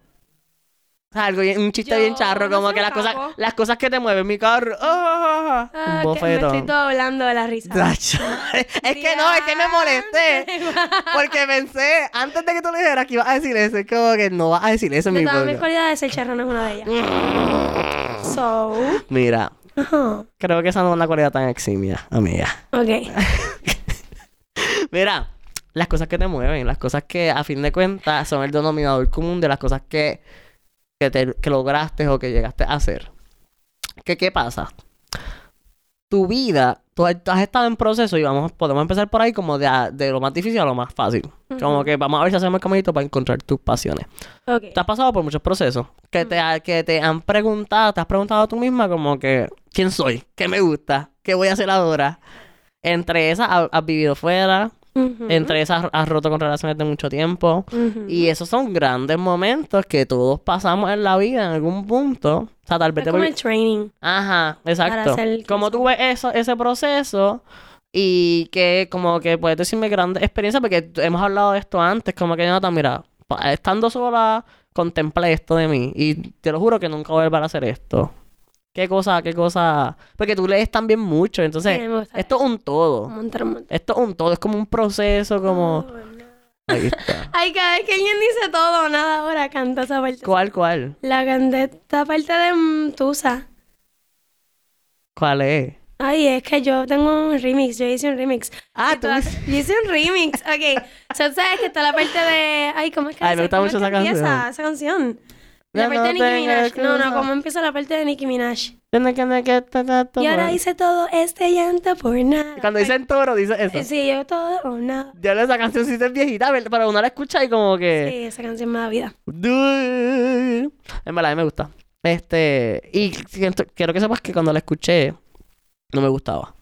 Algo bien- un chiste Yo bien charro, no como sé, que las cosas, las cosas que te mueven, mi carro. ¡Ah! Ah, un que me bofetón. estoy doblando de la risa. Tacho. es que no, es que me molesté. Porque pensé, antes de que tú le dijeras que ibas a decir eso, es como que no vas a decir eso en De mi todas mis podcast. cualidades, el charrón es una de ellas. So. Mira, Ajá. creo que esa no es una cualidad tan eximia, amiga. Ok. Mira, las cosas que te mueven, las cosas que a fin de cuentas son el denominador común de las cosas que, que, te- que lograste o que llegaste a hacer. ¿Qué, ¿Qué pasa? Tu vida, tú, has has estado en proceso y vamos, podemos empezar por ahí como de, a- de lo más difícil a lo más fácil. Como que vamos a ver si hacemos el caminito para encontrar tus pasiones. Te has pasado por muchos procesos que te, que te han preguntado, te has preguntado tú misma como que, ¿quién soy? ¿Qué me gusta? ¿Qué voy a hacer ahora? Entre esas, ha- has, vivido fuera, Entre esas has roto con relaciones de mucho tiempo. Y esos son grandes momentos que todos pasamos en la vida en algún punto. O sea, tal vez Es te como voy- el training. Ajá, exacto. Como tú ves eso, ese proceso y que como que puedes decirme grandes experiencias porque hemos hablado de esto antes, como que Jonathan, mira, estando sola, contemplé esto de mí y te lo juro que nunca voy a volver a hacer esto. Qué cosa, qué cosa. Porque tú lees también mucho, entonces, Sí, esto es un todo. Un montón, un montón. Esto es un todo, es como un proceso, como... Oh, no. Ahí está. Ay, cada vez que alguien dice todo o nada ahora, canta esa parte. ¿Cuál, cuál? La canté esta parte de mm, Tusa. ¿Cuál es? Ay, es que yo tengo un remix, yo hice un remix. Ah, tú... todas- Yo hice un remix, ok. So, ¿Sabes que está la parte de... Ay, ¿cómo es que Ay, me gusta ¿Cómo mucho esa canción. esa canción? La parte de Nicki Minaj. No, no. ¿cómo empieza la parte de Nicki Minaj? Y ahora hice todo este llanto por nada. Cuando dicen toro, dice eso. Sí, yo todo o nada. Ya esa canción sí es viejita, ¿verdad? pero uno la escucha y como que... Sí, esa canción me da vida. En verdad, a mí me gusta. Este... Y quiero que sepas que cuando la escuché, no me gustaba.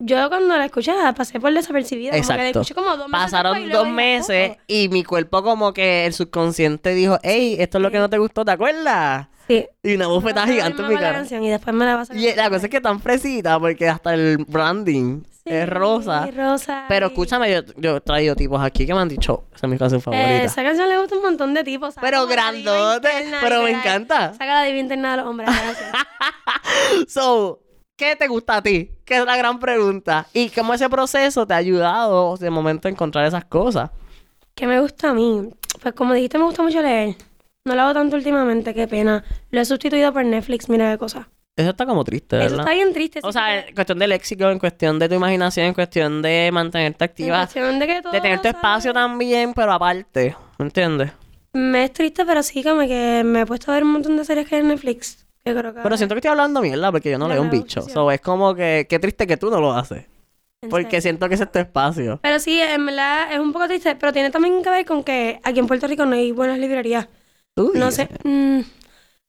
Yo cuando la escuché pasé por desapercibida. Como que la Exacto. escuché como dos meses Pasaron después dos meses y mi cuerpo como que el subconsciente dijo, hey, esto es lo que no te gustó, ¿te acuerdas? Sí. Y una bofetada Me gigante en mi la cara. canción y después me la vas a Y la cosa es que tan fresita porque hasta el branding es rosa. rosa. Pero y- escúchame, yo, yo he traído tipos aquí que me han dicho, esa es mi canción Eh, favorita. esa canción le gusta un montón de tipos. Pero grandote, interna, pero me encanta. Saca la diva interna de los hombres. So, ¿qué te gusta a ti? Que es la gran pregunta. Y cómo ese proceso te ha ayudado de momento a encontrar esas cosas. ¿Qué me gusta a mí? Pues como dijiste, me gusta mucho leer. No lo hago tanto últimamente, qué pena. Lo he sustituido por Netflix, mira qué cosa. Eso está como triste, Eso ¿verdad? está bien triste. sí, O sea, en cuestión del léxico, en cuestión de tu imaginación, en cuestión de mantenerte en activa, cuestión de que todo de tener tu sale- espacio también, pero aparte, ¿me entiendes? Me es triste, pero sí como que me he puesto a ver un montón de series que hay en Netflix. Que creo que... Pero siento que estoy hablando mierda porque yo no Ya leo un bicho. So, es como que, qué triste que tú no lo haces. Porque siento que ese es tu espacio. Pero sí, en verdad es un poco triste, pero tiene también que ver con que aquí en Puerto Rico no hay buenas librerías. Tú No sé, mm,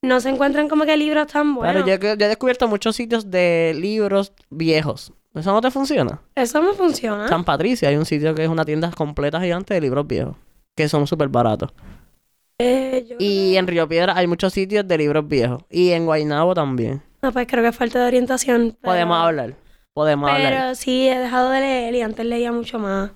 no se encuentran como que libros tan buenos. Claro, yo, yo he descubierto muchos sitios de libros viejos. ¿Eso no te funciona? Eso me funciona. San Patricio hay un sitio que es una tienda completa gigante de libros viejos. Que son súper baratos. Eh, yo Y en Río Piedra hay muchos sitios de libros viejos. Y en Guaynabo también. No, pues creo que es falta de orientación. pero- Podemos hablar. Podemos hablar. Pero sí, he dejado de leer y antes leía mucho más.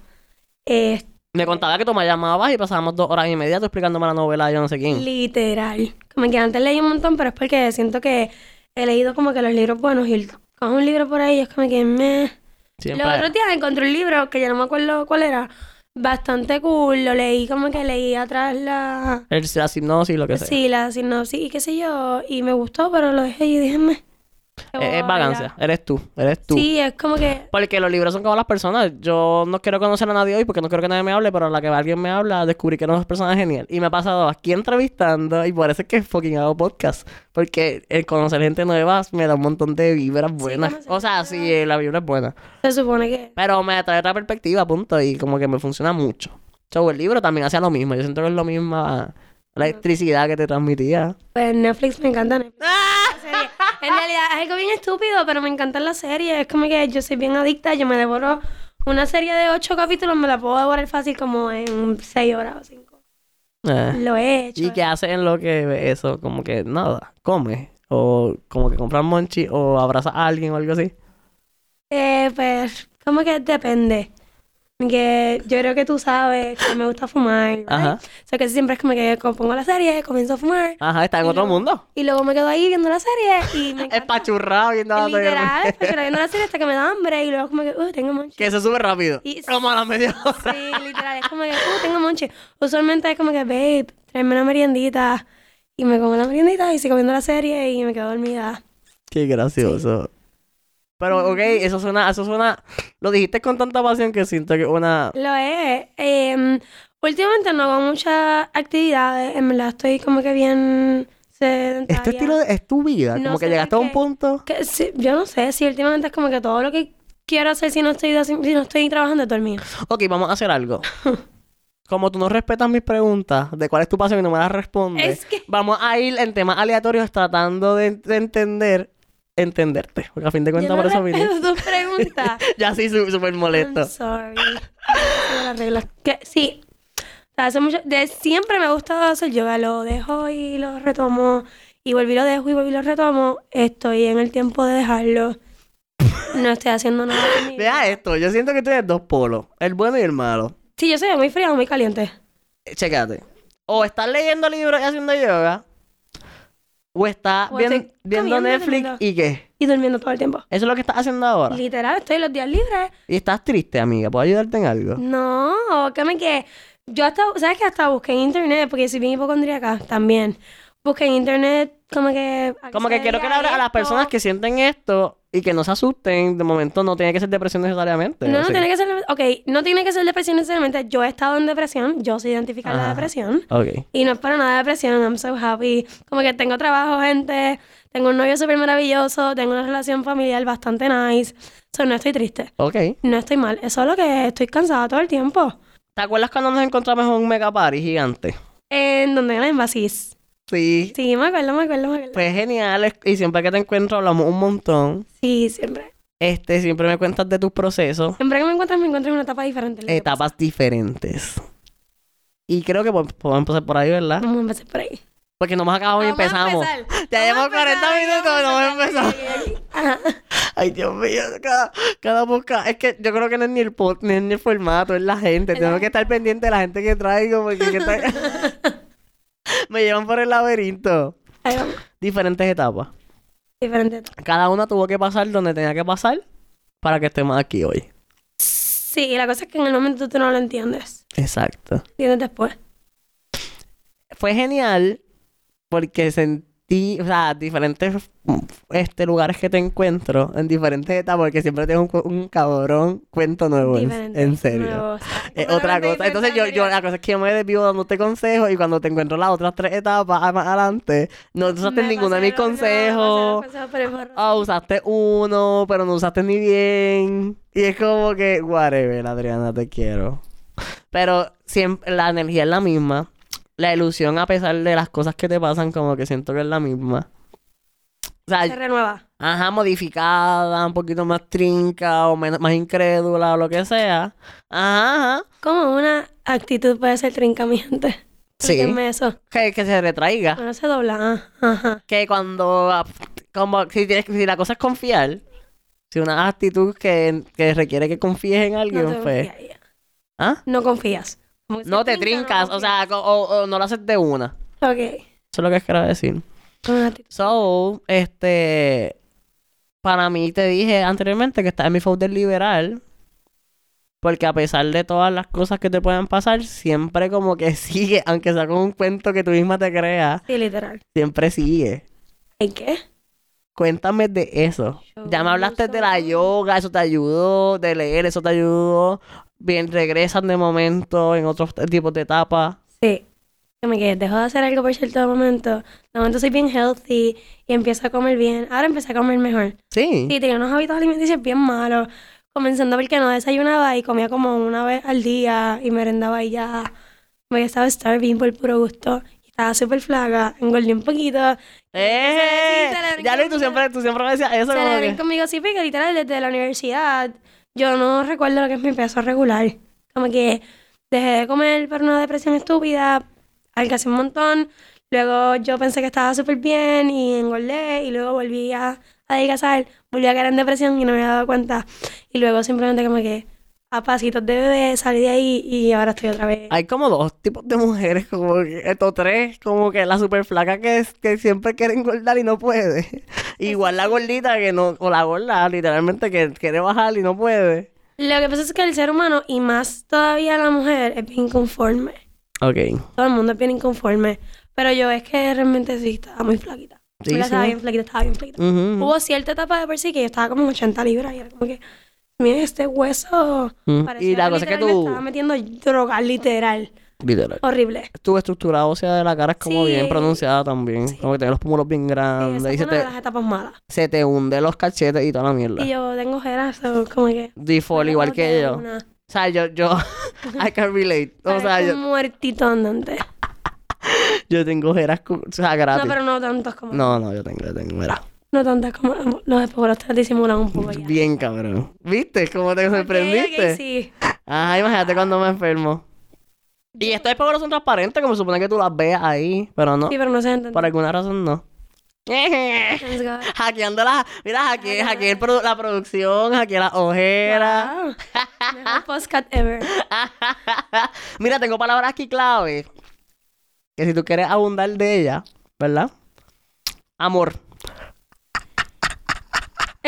Eh, Me contaba que tú me llamabas y pasábamos dos horas y media tú explicándome la novela de yo no sé quién. literal. Como que antes leí un montón, pero es porque siento que he leído como que los libros buenos y cojo un libro por ahí y es como que me... Siempre. Los otros días encontré un libro que ya no me acuerdo cuál era. Bastante cool. Lo leí como que leí atrás la... El, la hipnosis, lo que sea. Sí, la sinopsis y qué sé yo. Y me gustó, pero lo dejé y dije, Es, vagancia. Eres tú. Eres tú. Sí, es como que... Porque los libros son como las personas. Yo no quiero conocer a nadie hoy porque no quiero que nadie me hable, pero a la que alguien me habla, descubrí que era una persona genial. Y me ha pasado aquí entrevistando y por eso es que fucking hago podcast. Porque el conocer gente nueva me da un montón de vibras buenas. o sea, sí, eh, la vibra es buena. Se supone que... Pero me trae otra perspectiva, punto. Y como que me funciona mucho. So, el libro también hacía lo mismo. Yo siento que es lo mismo la electricidad que te transmitía. Pues Netflix me encanta Netflix. ¡Ah! En realidad es algo bien estúpido, pero me encantan las series. Es como que yo soy bien adicta. Yo me devoro una serie de ocho capítulos, me la puedo devorar fácil como en seis horas o cinco. Eh. Lo he hecho. ¿Y qué haces en lo que ve eso? Como que nada, comes. O como que compras monchi o abrazas a alguien o algo así. Eh, pues, como que depende. Que yo creo que tú sabes que me gusta fumar. ¿vale? Ajá. O sea que siempre es como que co- pongo la serie, comienzo a fumar. Ajá, está en otro luego- mundo. Y luego me quedo ahí viendo la serie y me. Espachurrado viendo la tele. Literal, pues, viendo la serie hasta que me da hambre y luego como que, uh, tengo monche. Que se sube rápido. Y- Como a la media hora. Sí, literal, es como que, uh, tengo monche. Usualmente es como que, babe, tráeme una meriendita. Y me como la meriendita y sigo viendo la serie y me quedo dormida. Qué gracioso. Pero, ok, eso suena, eso suena... Lo dijiste con tanta pasión que siento que una... Lo es. Em, últimamente no hago muchas actividades. En verdad estoy como que bien sedentaria. Este estilo de- es tu vida. No como que llegaste a un punto... Que sí, yo no sé si últimamente es como que todo lo que quiero hacer si no estoy, si no estoy trabajando es dormir. Ok, vamos a hacer algo. Como tú no respetas mis preguntas de cuál es tu pasión y no me las respondes, Es que- vamos a ir en temas aleatorios tratando de, de entender entenderte. Porque a fin de cuentas Yo por eso vine. tus preguntas. ya sí, súper molesto. I'm sorry. Las reglas. Que, sí. O sea, hace mucho, de siempre me ha gustado hacer yoga. Lo dejo y lo retomo. Y volví lo dejo y volví lo retomo. Estoy en el tiempo de dejarlo. No estoy haciendo nada. Vea esto, yo siento que tienes dos polos, el bueno y el malo. Sí, yo soy muy fría o muy caliente. Eh, Chécate. O estás leyendo libros y haciendo yoga, o estás O viendo Netflix durmiendo. y qué. Y durmiendo todo el tiempo. Eso es lo que estás haciendo ahora. Literal, estoy los días libres. Y estás triste, amiga. ¿Puedo ayudarte en algo? No, que me que yo hasta, ¿sabes que Hasta busqué en internet, porque soy bien hipocondríaca también. Busqué en internet como que... Como que quiero que le hables a las personas que sienten esto y que no se asusten. De momento no tiene que ser depresión necesariamente. No, ¿o no sí? tiene que ser... Ok, no tiene que ser depresión necesariamente. Yo he estado en depresión. Yo sé identificar la depresión. Ok. Y no es para nada depresión. I'm so happy. Como que tengo trabajo, gente. Tengo un novio súper maravilloso. Tengo una relación familiar bastante nice. So, no estoy triste. Ok. No estoy mal. Es solo que estoy cansada todo el tiempo. ¿Te acuerdas cuando nos encontramos en un mega party gigante? En donde en la Embasis. Sí. Sí, me acuerdo, me acuerdo, me acuerdo. Fue genial. Y siempre que te encuentro hablamos un montón. Sí, siempre. Este, siempre me cuentas de tus procesos. Siempre que me encuentras, me encuentras en una etapa diferente. etapas diferentes. Y creo que po- podemos empezar por ahí. ¿verdad? Vamos a empezar por ahí. Porque no hemos acabado y empezamos. Ya llevamos 40 empezar, minutos y no hemos empezado. Ay, Dios mío, cada, cada podcast. Es que yo creo que no es ni el, pod- ni es ni el formato, es la gente. Tengo que estar pendiente de la gente que traigo porque que me llevan por el laberinto. Ahí vamos. Diferentes etapas. Diferente etapa. Cada una tuvo que pasar donde tenía que pasar para que estemos aquí hoy. Sí, y la cosa es que en el momento tú no lo entiendes. Exacto. Entiendes después. fue genial porque sentí, o sea, diferentes este, lugares que te encuentro en diferentes etapas, porque siempre tengo un, cabrón cuento nuevo, en, serio. Otra cosa. Entonces yo, la cosa es que yo me desvío dándote consejos y cuando te encuentro las otras tres etapas ah, más adelante, no usaste ninguno de mis consejos. Ah, usaste uno, pero no usaste ni bien. Y es como que, whatever, Adriana, te quiero. Pero siempre la energía es la misma. La ilusión, a pesar de las cosas que te pasan, como que siento que es la misma. O sea, Se renueva. ajá, modificada, un poquito más trinca o menos, más incrédula o lo que sea. Ajá, ajá. Como una actitud puede ser trinca, mi gente. Sí. Eso. Que, que se retraiga. Bueno, se dobla. ah, Ajá. que cuando ah, como si tienes si la cosa es confiar si una actitud que, que requiere que confíes en alguien No te pues. ¿ah? No confías. No te trinca, trincas o sea o, o no lo haces de una. Ok. eso es lo que quiero decir so este para mí te dije anteriormente que estás en mi folder liberal porque a pesar de todas las cosas que te puedan pasar siempre como que sigue aunque sea con un cuento que tú misma te creas Sí, literal. siempre sigue ¿Y qué? Cuéntame de eso. Ya me hablaste de la yoga, eso te ayudó, de leer, eso te ayudó. Bien, regresan de momento en otros tipos de etapas. Sí. Que me quedé. Dejo de hacer algo por cierto momento. De momento soy bien healthy y empiezo a comer bien. Ahora empecé a comer mejor. Sí. Sí, tenía unos hábitos alimenticios bien malos. Comenzando porque no desayunaba y comía como una vez al día y merendaba y ya. Me estaba starving por puro gusto. Estaba súper flaca, engordé un poquito. ¡Eh! Sí, Ya lo tú siempre, tú siempre me decías eso como Celebren que... conmigo sí, porque literal desde la universidad yo no recuerdo lo que es mi peso regular. Como que dejé de comer por una depresión estúpida, adelgacé un montón. Luego yo pensé que estaba súper bien y engordé y luego volví a adelgazar, volví a caer en depresión y no me había dado cuenta. Y luego simplemente como que a pasitos de bebé salí de ahí y ahora estoy otra vez. Hay como dos tipos de mujeres, como que estos tres, como que la super flaca que, es, que siempre quiere engordar y no puede. Igual la gordita que no, o la gorda literalmente que quiere bajar y no puede. Lo que pasa es que el ser humano y más todavía la mujer es bien inconforme. Ok. Todo el mundo es bien inconforme. Pero yo es que realmente sí estaba muy flaquita. Sí, Mira, Estaba sí. bien flaquita, estaba bien flaquita. Hubo cierta etapa de por sí que yo estaba como en 80 libras y era como que, mira, este hueso. Mm. Y la cosa es que tú... estaba metiendo droga, literal. Literal. Horrible. Tu estructura ósea de la cara es como Sí. bien pronunciada también. Como que tiene los pómulos bien Sí, grandes. esa y se una de te, las etapas malas. se te hunde los cachetes y toda la mierda. Y yo tengo ojeras, como que... Default, igual que yo. una. O sea, yo, yo, I can relate. O sea, yo, un muertito andante. yo tengo ojeras, o sea, No, gratis. pero no tantos como... No, no, yo tengo, yo tengo, mira. No tantas como los espejuelos te disimulan un poco ya. Bien cabrón. ¿Viste cómo te sorprendiste? Sí. Ajá, imagínate cuando me enfermo. Y estos espejuelos son transparentes, como supone que tú las veas ahí, pero no. Sí, pero no se entiende. Por alguna razón no. Hackeando la... Mira, hackeé, hackeé produ- la producción, hackeé las ojeras. Wow. Mejor podcast ever. Mira, tengo palabras aquí clave. Que si tú quieres abundar de ellas, ¿verdad? Amor.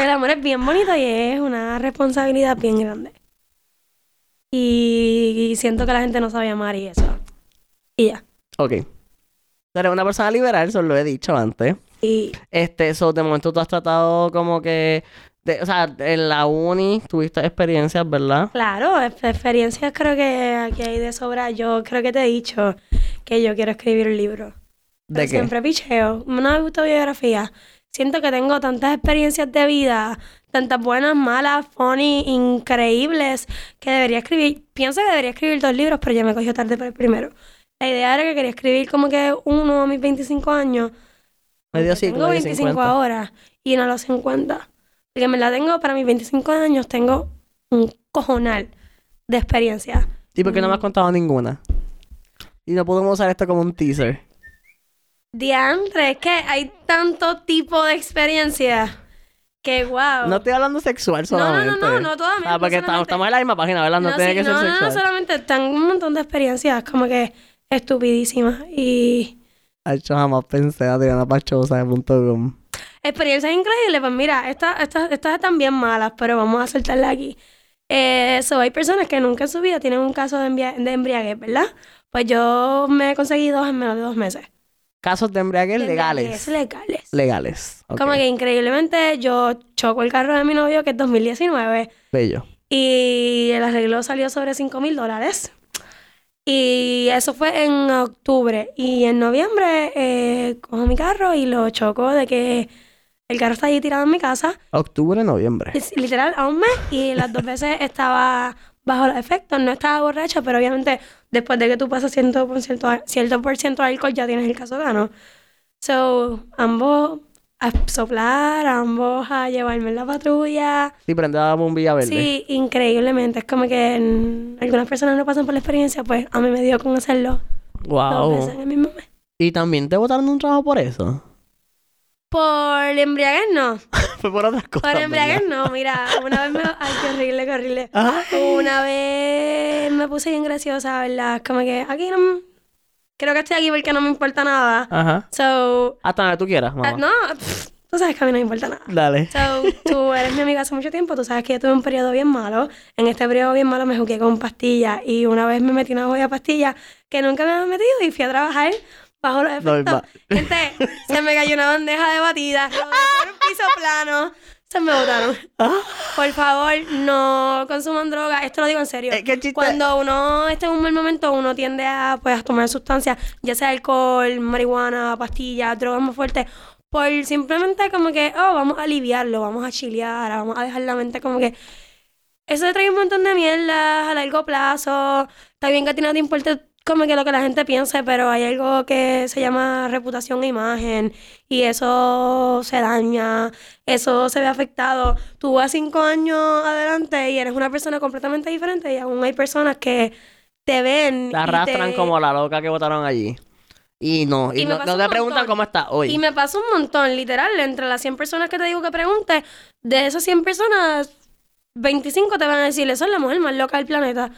El amor es bien bonito y es una responsabilidad bien grande. Y siento que la gente no sabe amar y eso. Y ya. Ok. Eres una persona liberal, eso lo he dicho antes. Y Este, eso, de momento tú has tratado como que... de- o sea, en la uni tuviste experiencias, ¿verdad? claro, ex- experiencias creo que aquí hay de sobra. Yo creo que te he dicho que yo quiero escribir un libro. ¿De Pero qué? Siempre picheo. No me gusta biografía. Siento que tengo tantas experiencias de vida, tantas buenas, malas, funny, increíbles, que debería escribir. Pienso que debería escribir dos libros, pero ya me cogió tarde para el primero. La idea era que quería escribir como que uno a mis 25 años. Medio ciclo, Tengo medio 25 50. ahora y no los 50. Porque me la tengo para mis 25 años, tengo un cojonal de experiencia. Sí, porque no me has contado ninguna. Y no podemos usar esto como un teaser. Diantre, es que hay tanto tipo de experiencia que wow. No estoy hablando sexual No, no, solamente. no, no, no, totalmente, Ah, porque no estamos, solamente. estamos en la misma página, ¿verdad? No, No, tiene sí, que ser no, no, sexual. no, solamente tengo un montón de experiencias como que estupidísimas y Ay, yo jamás pensé adrianapachosa.com. experiencias increíbles. Pues mira, estas estas estas están bien malas, pero vamos a soltarla aquí. Eh, so, hay personas que nunca en su vida tienen un caso de, de embriaguez, ¿verdad? Pues yo me conseguí dos en menos de dos meses. Casos de embriaguez De legales. legales. Legales. Como que increíblemente yo choco el carro de mi novio, que es 2019, Bello. y el arreglo salió sobre 5 mil dólares. Y eso fue en octubre. Y en noviembre eh, cojo mi carro y lo choco de que el carro está ahí tirado en mi casa. Octubre, noviembre. Es literal a un mes. Y las dos veces estaba bajo los efectos. No estaba borracha, pero obviamente después de que tú pasas 100%, a- cierto por ciento de alcohol ya tienes el caso gano. So, ambos a soplar, ambos a llevarme en la patrulla. Sí, prende la bombilla verde. Sí, increíblemente. Es como que algunas personas no pasan por la experiencia, pues a mí me dio con hacerlo dos Wow. veces en el mismo mes. ¿Y también te botaron un trabajo por eso? Por embriaguez no. Fue por otras cosas. Por no. Mira, una vez me... Ay, qué horrible, qué horrible. Ay. Una vez me puse bien graciosa, ¿verdad? Como que aquí no... Creo que estoy aquí porque no me importa nada. Ajá. So... Hasta donde tú quieras, ah, mamá. no, pff, tú sabes que a mí no me importa nada. Dale. So, tú eres mi amiga hace mucho tiempo, tú sabes que yo tuve un periodo bien malo. En este periodo bien malo me jugué con pastillas y una vez me metí una joya de pastillas que nunca me había metido y fui a trabajar bajo los efectos. Gente, se me cayó una bandeja de batidas, por un piso plano, se me botaron. Por favor, no consuman droga. Esto lo digo en serio. Es que Cuando uno está en un mal momento, uno tiende a, pues, a tomar sustancias, ya sea alcohol, marihuana, pastillas, drogas más fuertes, por simplemente como que, oh, vamos a aliviarlo, vamos a chilear, vamos a dejar la mente como que... Eso te trae un montón de mierda a largo plazo. Está bien que a ti no te importe como que lo que la gente piense, pero hay algo que se llama reputación e imagen y eso se daña, eso se ve afectado. Tú vas cinco años adelante y eres una persona completamente diferente y aún hay personas que te ven Te arrastran te- como la loca que votaron allí. Y no, y, Y no, no te preguntan cómo estás hoy. Y me pasa un montón, literal, entre las 100 personas que te digo que preguntes, de esas 100 personas, 25 te van a decir, eso es la mujer más loca del planeta.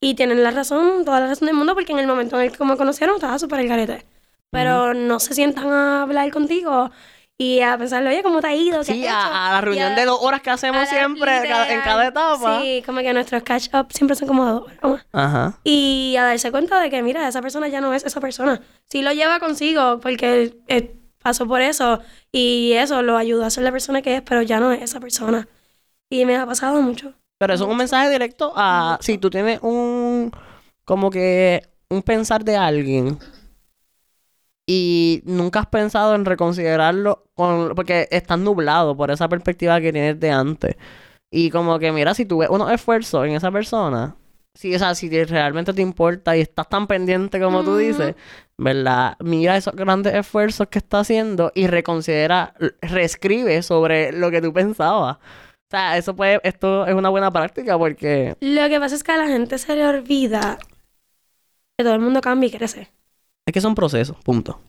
Y tienen la razón, toda la razón del mundo, porque en el momento en el que me conocieron estaba súper el garete. Pero no se sientan a hablar contigo y a pensarle, oye, ¿cómo te ha ido? ¿Qué Sí, has hecho?" a, a la reunión a- de dos horas que hacemos siempre en cada etapa. Sí, como que nuestros catch up siempre son como dos horas. Ajá. Y a darse cuenta de que, mira, esa persona ya no es esa persona. Sí lo lleva consigo porque eh, pasó por eso y eso lo ayudó a ser la persona que es, pero ya no es esa persona. Y me ha pasado mucho. Pero eso es un mensaje directo a si tú tienes un como que un pensar de alguien y nunca has pensado en reconsiderarlo con porque estás nublado por esa perspectiva que tienes de antes. Y como que mira, si tú ves unos esfuerzos en esa persona, Sí, o sea, si te- realmente te importa y estás tan pendiente como tú dices, ¿verdad? Mira esos grandes esfuerzos que está haciendo y reconsidera, reescribe sobre lo que tú pensabas. O sea, eso puede, esto es una buena práctica porque Lo que pasa es que a la gente se le olvida que todo el mundo cambia y crece. es que son procesos, punto.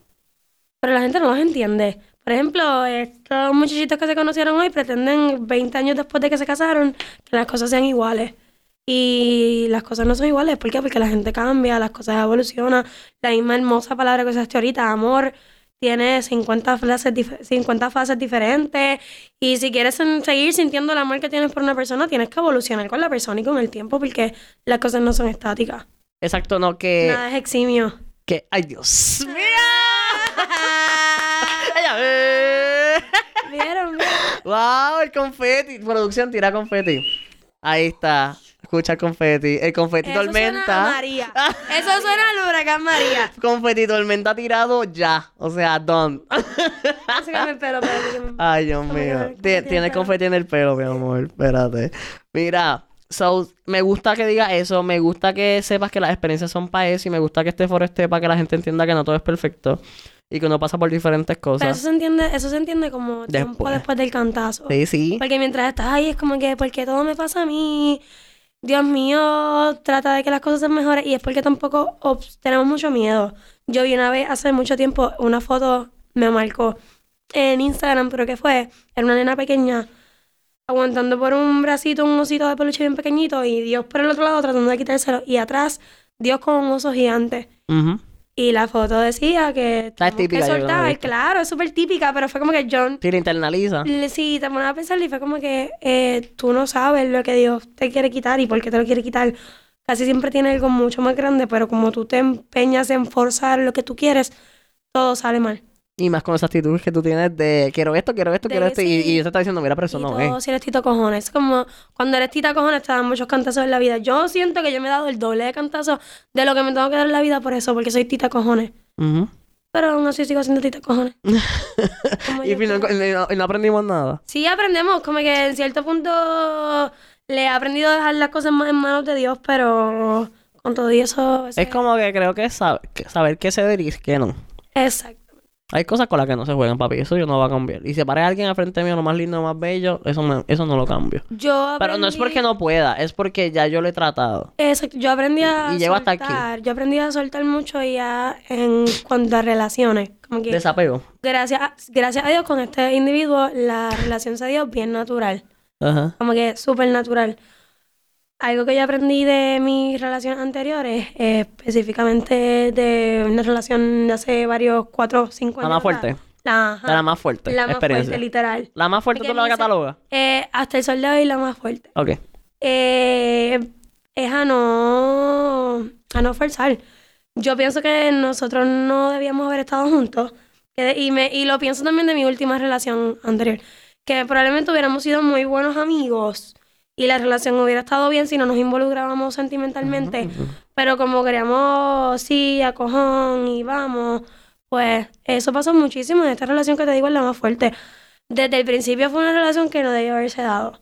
Pero la gente no los entiende. Por ejemplo, estos muchachitos que se conocieron hoy pretenden 20 años después de que se casaron que las cosas sean iguales. Y las cosas no son iguales. ¿Por qué? Porque la gente cambia, las cosas evolucionan. La misma hermosa palabra que usaste ahorita, amor, tiene 50 fases, dif- 50 fases diferentes. Y si quieres seguir sintiendo el amor que tienes por una persona, tienes que evolucionar con la persona y con el tiempo porque las cosas no son estáticas. Exacto, no que... Nada es eximio. que ¡Ay, Dios! ¡Mira! ¡Ella ve! ¿Vieron? ¿Vieron? ¡Wow! El confeti. Producción, tira confeti. Ahí está. Escucha el confeti. El confeti Eso suena a tormenta. María. Eso suena al huracán María. Confeti tormenta tirado ya. O sea. Sácame el pelo, me- Ay, Dios Oh mío. God, Tie- confeti en el Tienes pelo. confeti en el pelo, mi amor. Espérate. Mira. So, me gusta que diga eso, me gusta que sepas que las experiencias son para eso y me gusta que este foro esté para que la gente entienda que no todo es perfecto y que uno pasa por diferentes Pero eso cosas. se entiende, eso se entiende como tiempo Después. después del cantazo. Sí, sí. Porque mientras estás ahí es como que, porque todo me pasa a mí? Dios mío, trata de que las cosas sean mejores. Y es porque tampoco tenemos mucho miedo. Yo vi una vez hace mucho tiempo una foto, me marcó en Instagram, pero que fue? Era una nena pequeña aguantando por un bracito un osito de peluche bien pequeñito y Dios por el otro lado tratando de quitárselo. Y atrás, Dios con un oso gigante. Y la foto decía que Esa es que típica, la soltar. visto. Claro, es súper típica, pero fue como que John Sí, la internaliza. le- Sí, te pones a pensar y fue como que eh, tú no sabes lo que Dios te quiere quitar y por qué te lo quiere quitar. Casi siempre tiene algo mucho más grande, pero como tú te empeñas en forzar lo que tú quieres, todo sale mal. Y más con esa actitud que tú tienes de quiero esto, quiero esto, De quiero esto. Y, sí. y Dios te está diciendo, mira, pero eso no es. si eres tito cojones. Es como cuando eres tita cojones te dan muchos cantazos en la vida. Yo siento que yo me he dado el doble de cantazos de lo que me tengo que dar en la vida por eso, porque soy tita cojones. Pero aún así sigo siendo tita cojones. Y, yo no, quiero. y no- aprendimos nada. Sí aprendemos, como que en cierto punto le he aprendido a dejar las cosas más en manos de Dios, pero con todo y eso... Es como que creo que, sab- que saber qué ceder y qué no. Exacto. Hay cosas con las que no se juegan, papi. Eso yo no va a cambiar. Y si aparece alguien al frente mío, lo más lindo, lo más bello, eso, me- eso no lo cambio. Yo Pero no es aprendí- porque no pueda, es porque ya yo lo he tratado. Exacto, yo aprendí a Y- y llego hasta aquí. yo aprendí a soltar mucho ya en cuanto a relaciones, como que Desapego. gracias a, gracias a Dios con este individuo la relación se dio bien natural, Ajá. como que súper natural. Algo que yo aprendí de mis relaciones anteriores, eh, específicamente de una relación de hace varios cuatro o cinco La años. más fuerte. La, ajá, La más fuerte. la más fuerte, literal. La más fuerte tú la catalogas. Eh, hasta el sol de hoy la más fuerte. Ok. eh, es a no, a no forzar. Yo pienso que nosotros no debíamos haber estado juntos. Que y, me, y lo pienso también de mi última relación anterior. Que probablemente hubiéramos sido muy buenos amigos y la relación hubiera estado bien si no nos involucrábamos sentimentalmente. Pero como queríamos, sí, a cojón y vamos, pues eso pasó muchísimo en esta relación que te digo es la más fuerte. Desde el principio fue una relación que no debió haberse dado.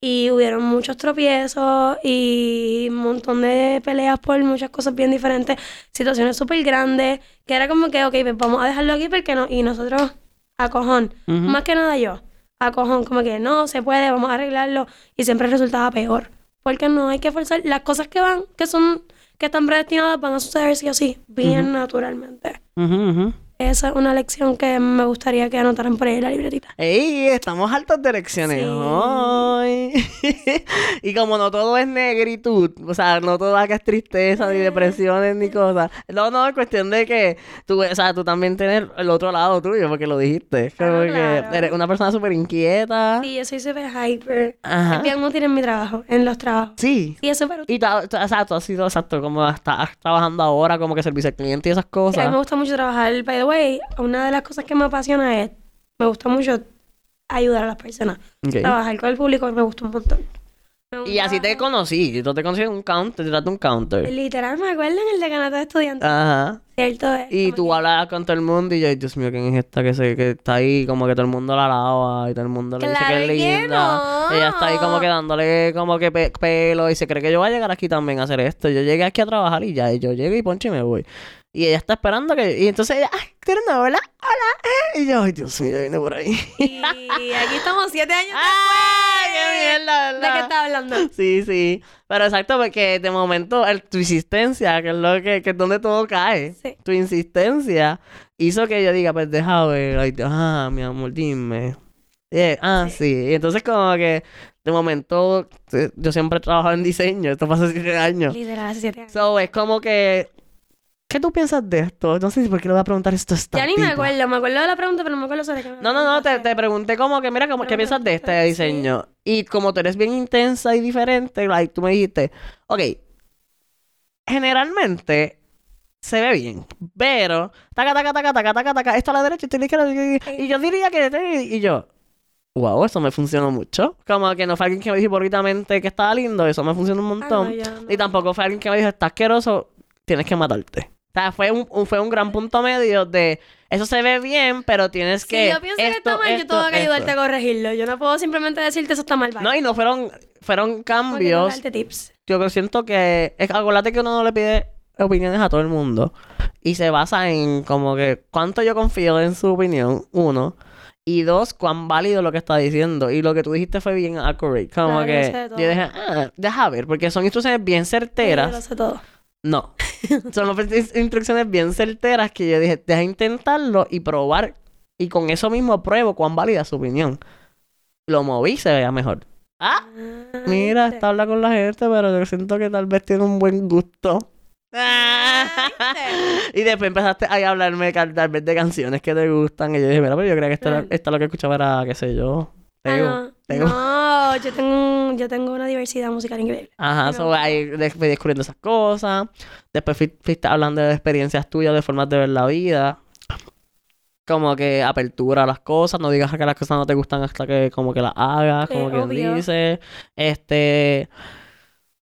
Y hubieron muchos tropiezos y un montón de peleas por muchas cosas bien diferentes, situaciones súper grandes, que era como que, ok, pues vamos a dejarlo aquí porque no, y nosotros a cojón, más que nada yo, a cojón, como que no se puede, vamos a arreglarlo, y siempre resultaba peor, porque no hay que forzar, las cosas que van, que son, que están predestinadas van a suceder sí o sí, bien naturalmente. Ujú, ujú. Esa es una lección que me gustaría que anotaran por ahí en la libretita. ¡Ey! Estamos altas de lecciones Sí. hoy. y como no todo es negritud, o sea, no todo acá es tristeza, ni depresiones, ni cosas. No, no, es cuestión de que tú, o sea, tú también tienes el otro lado tuyo, porque lo dijiste. Como Claro, que eres una persona súper inquieta. Sí, yo soy súper hyper. Ajá. Es útil en mi trabajo, en los trabajos. Sí. Sí, es súper útil. Y exacto, has sido exacto, como estás trabajando ahora, como que servicio al cliente y esas Sí, a cosas. mí me gusta mucho trabajar. The way, una de las cosas que me apasiona es, me gusta mucho ayudar a las personas. Ok. Trabajar con el público me gusta un montón. Y así te conocí. Yo te conocí en un counter, te trataste un counter. Literal, me acuerdo en el decanato de estudiantes. Ajá. Cierto es. Y como tú que- hablabas con todo el mundo y yo, Dios mío, ¿quién es esta que, se, que está ahí? Como que todo el mundo la lava y todo el mundo le dice Claro que es que linda. no. Ella está ahí como que dándole como que pe- pelo y se cree que yo voy a llegar aquí también a hacer esto. Yo llegué aquí a trabajar y ya, y yo llego y poncho y me voy. Y ella está esperando que... Y entonces ella, ay, ¿tú eres Hola, hola. Y yo, ay, Dios mío, viene por ahí. Y aquí estamos siete años ¡Ay, qué mierda, ¿De verdad! qué estás hablando? Sí, sí. Pero exacto, porque de momento el- tu insistencia, que es lo que, que es donde todo cae, Sí. tu insistencia hizo que yo diga, pues deja ver, ay, ah, mi amor, dime. Ah, sí. Y entonces como que de momento eh, yo siempre he trabajado en diseño, esto pasó hace siete años. Literal, hace siete años. So, es como que, ¿qué tú piensas de esto? No sé si por qué le voy a preguntar esto a esta Ya ni me tipa. acuerdo, me acuerdo de la pregunta, pero no me acuerdo sobre qué No, no, no, te, te pregunté como que, mira, como, ¿qué piensas de este diseño? Y como tú eres bien intensa y diferente, like, tú me dijiste, ok, generalmente se ve bien, pero, taca, taca, taca, taca, taca, taca, esto a la derecha, esto a la izquierda, y yo diría que, y yo, wow, eso me funcionó mucho. Como que no fue alguien que me dijo hipócritamente que estaba lindo, eso me funcionó un Ah, montón. no, ya no. Y tampoco fue alguien que me dijo, estás asqueroso, tienes que matarte. O sea, fue un, un- fue un gran punto medio de, eso se ve bien, pero tienes Si que... yo pienso que esto, está mal, yo esto, tengo que ayudarte esto". a corregirlo. Yo no puedo simplemente decirte eso está mal. bye. No, y no fueron, fueron que cambios. darte tips. Yo siento que, es, acuérdate que uno no le pide opiniones a todo el mundo. Y se basa en como que cuánto yo confío en su opinión, uno. Y dos, cuán válido lo que está diciendo. Y lo que tú dijiste fue bien accurate. Como Claro, yo que sé de todo. yo dije, ah, deja ver, porque son instrucciones bien Yo lo certeras. sé todo. No. Son instrucciones bien certeras que yo dije, deja intentarlo y probar. Y con eso mismo pruebo cuán válida es su opinión. Lo moví y se veía mejor. Ah, mira, ¿viste? está habla con la gente, pero yo siento que tal vez tiene un buen gusto. y después empezaste ahí a hablarme tal vez de canciones que te gustan. Y yo dije, mira, pero yo creía que Mm. esto lo que escuchaba era, qué sé yo. Ah, Teo. no. No, yo tengo, yo tengo una diversidad musical increíble. Ajá, so ahí fui descubriendo esas cosas. Después fui- fuiste hablando de experiencias tuyas, de formas de ver la vida. Como que apertura a las cosas, no digas que las cosas no te gustan hasta que como que las hagas, Sí, como quien obvio. dice. Este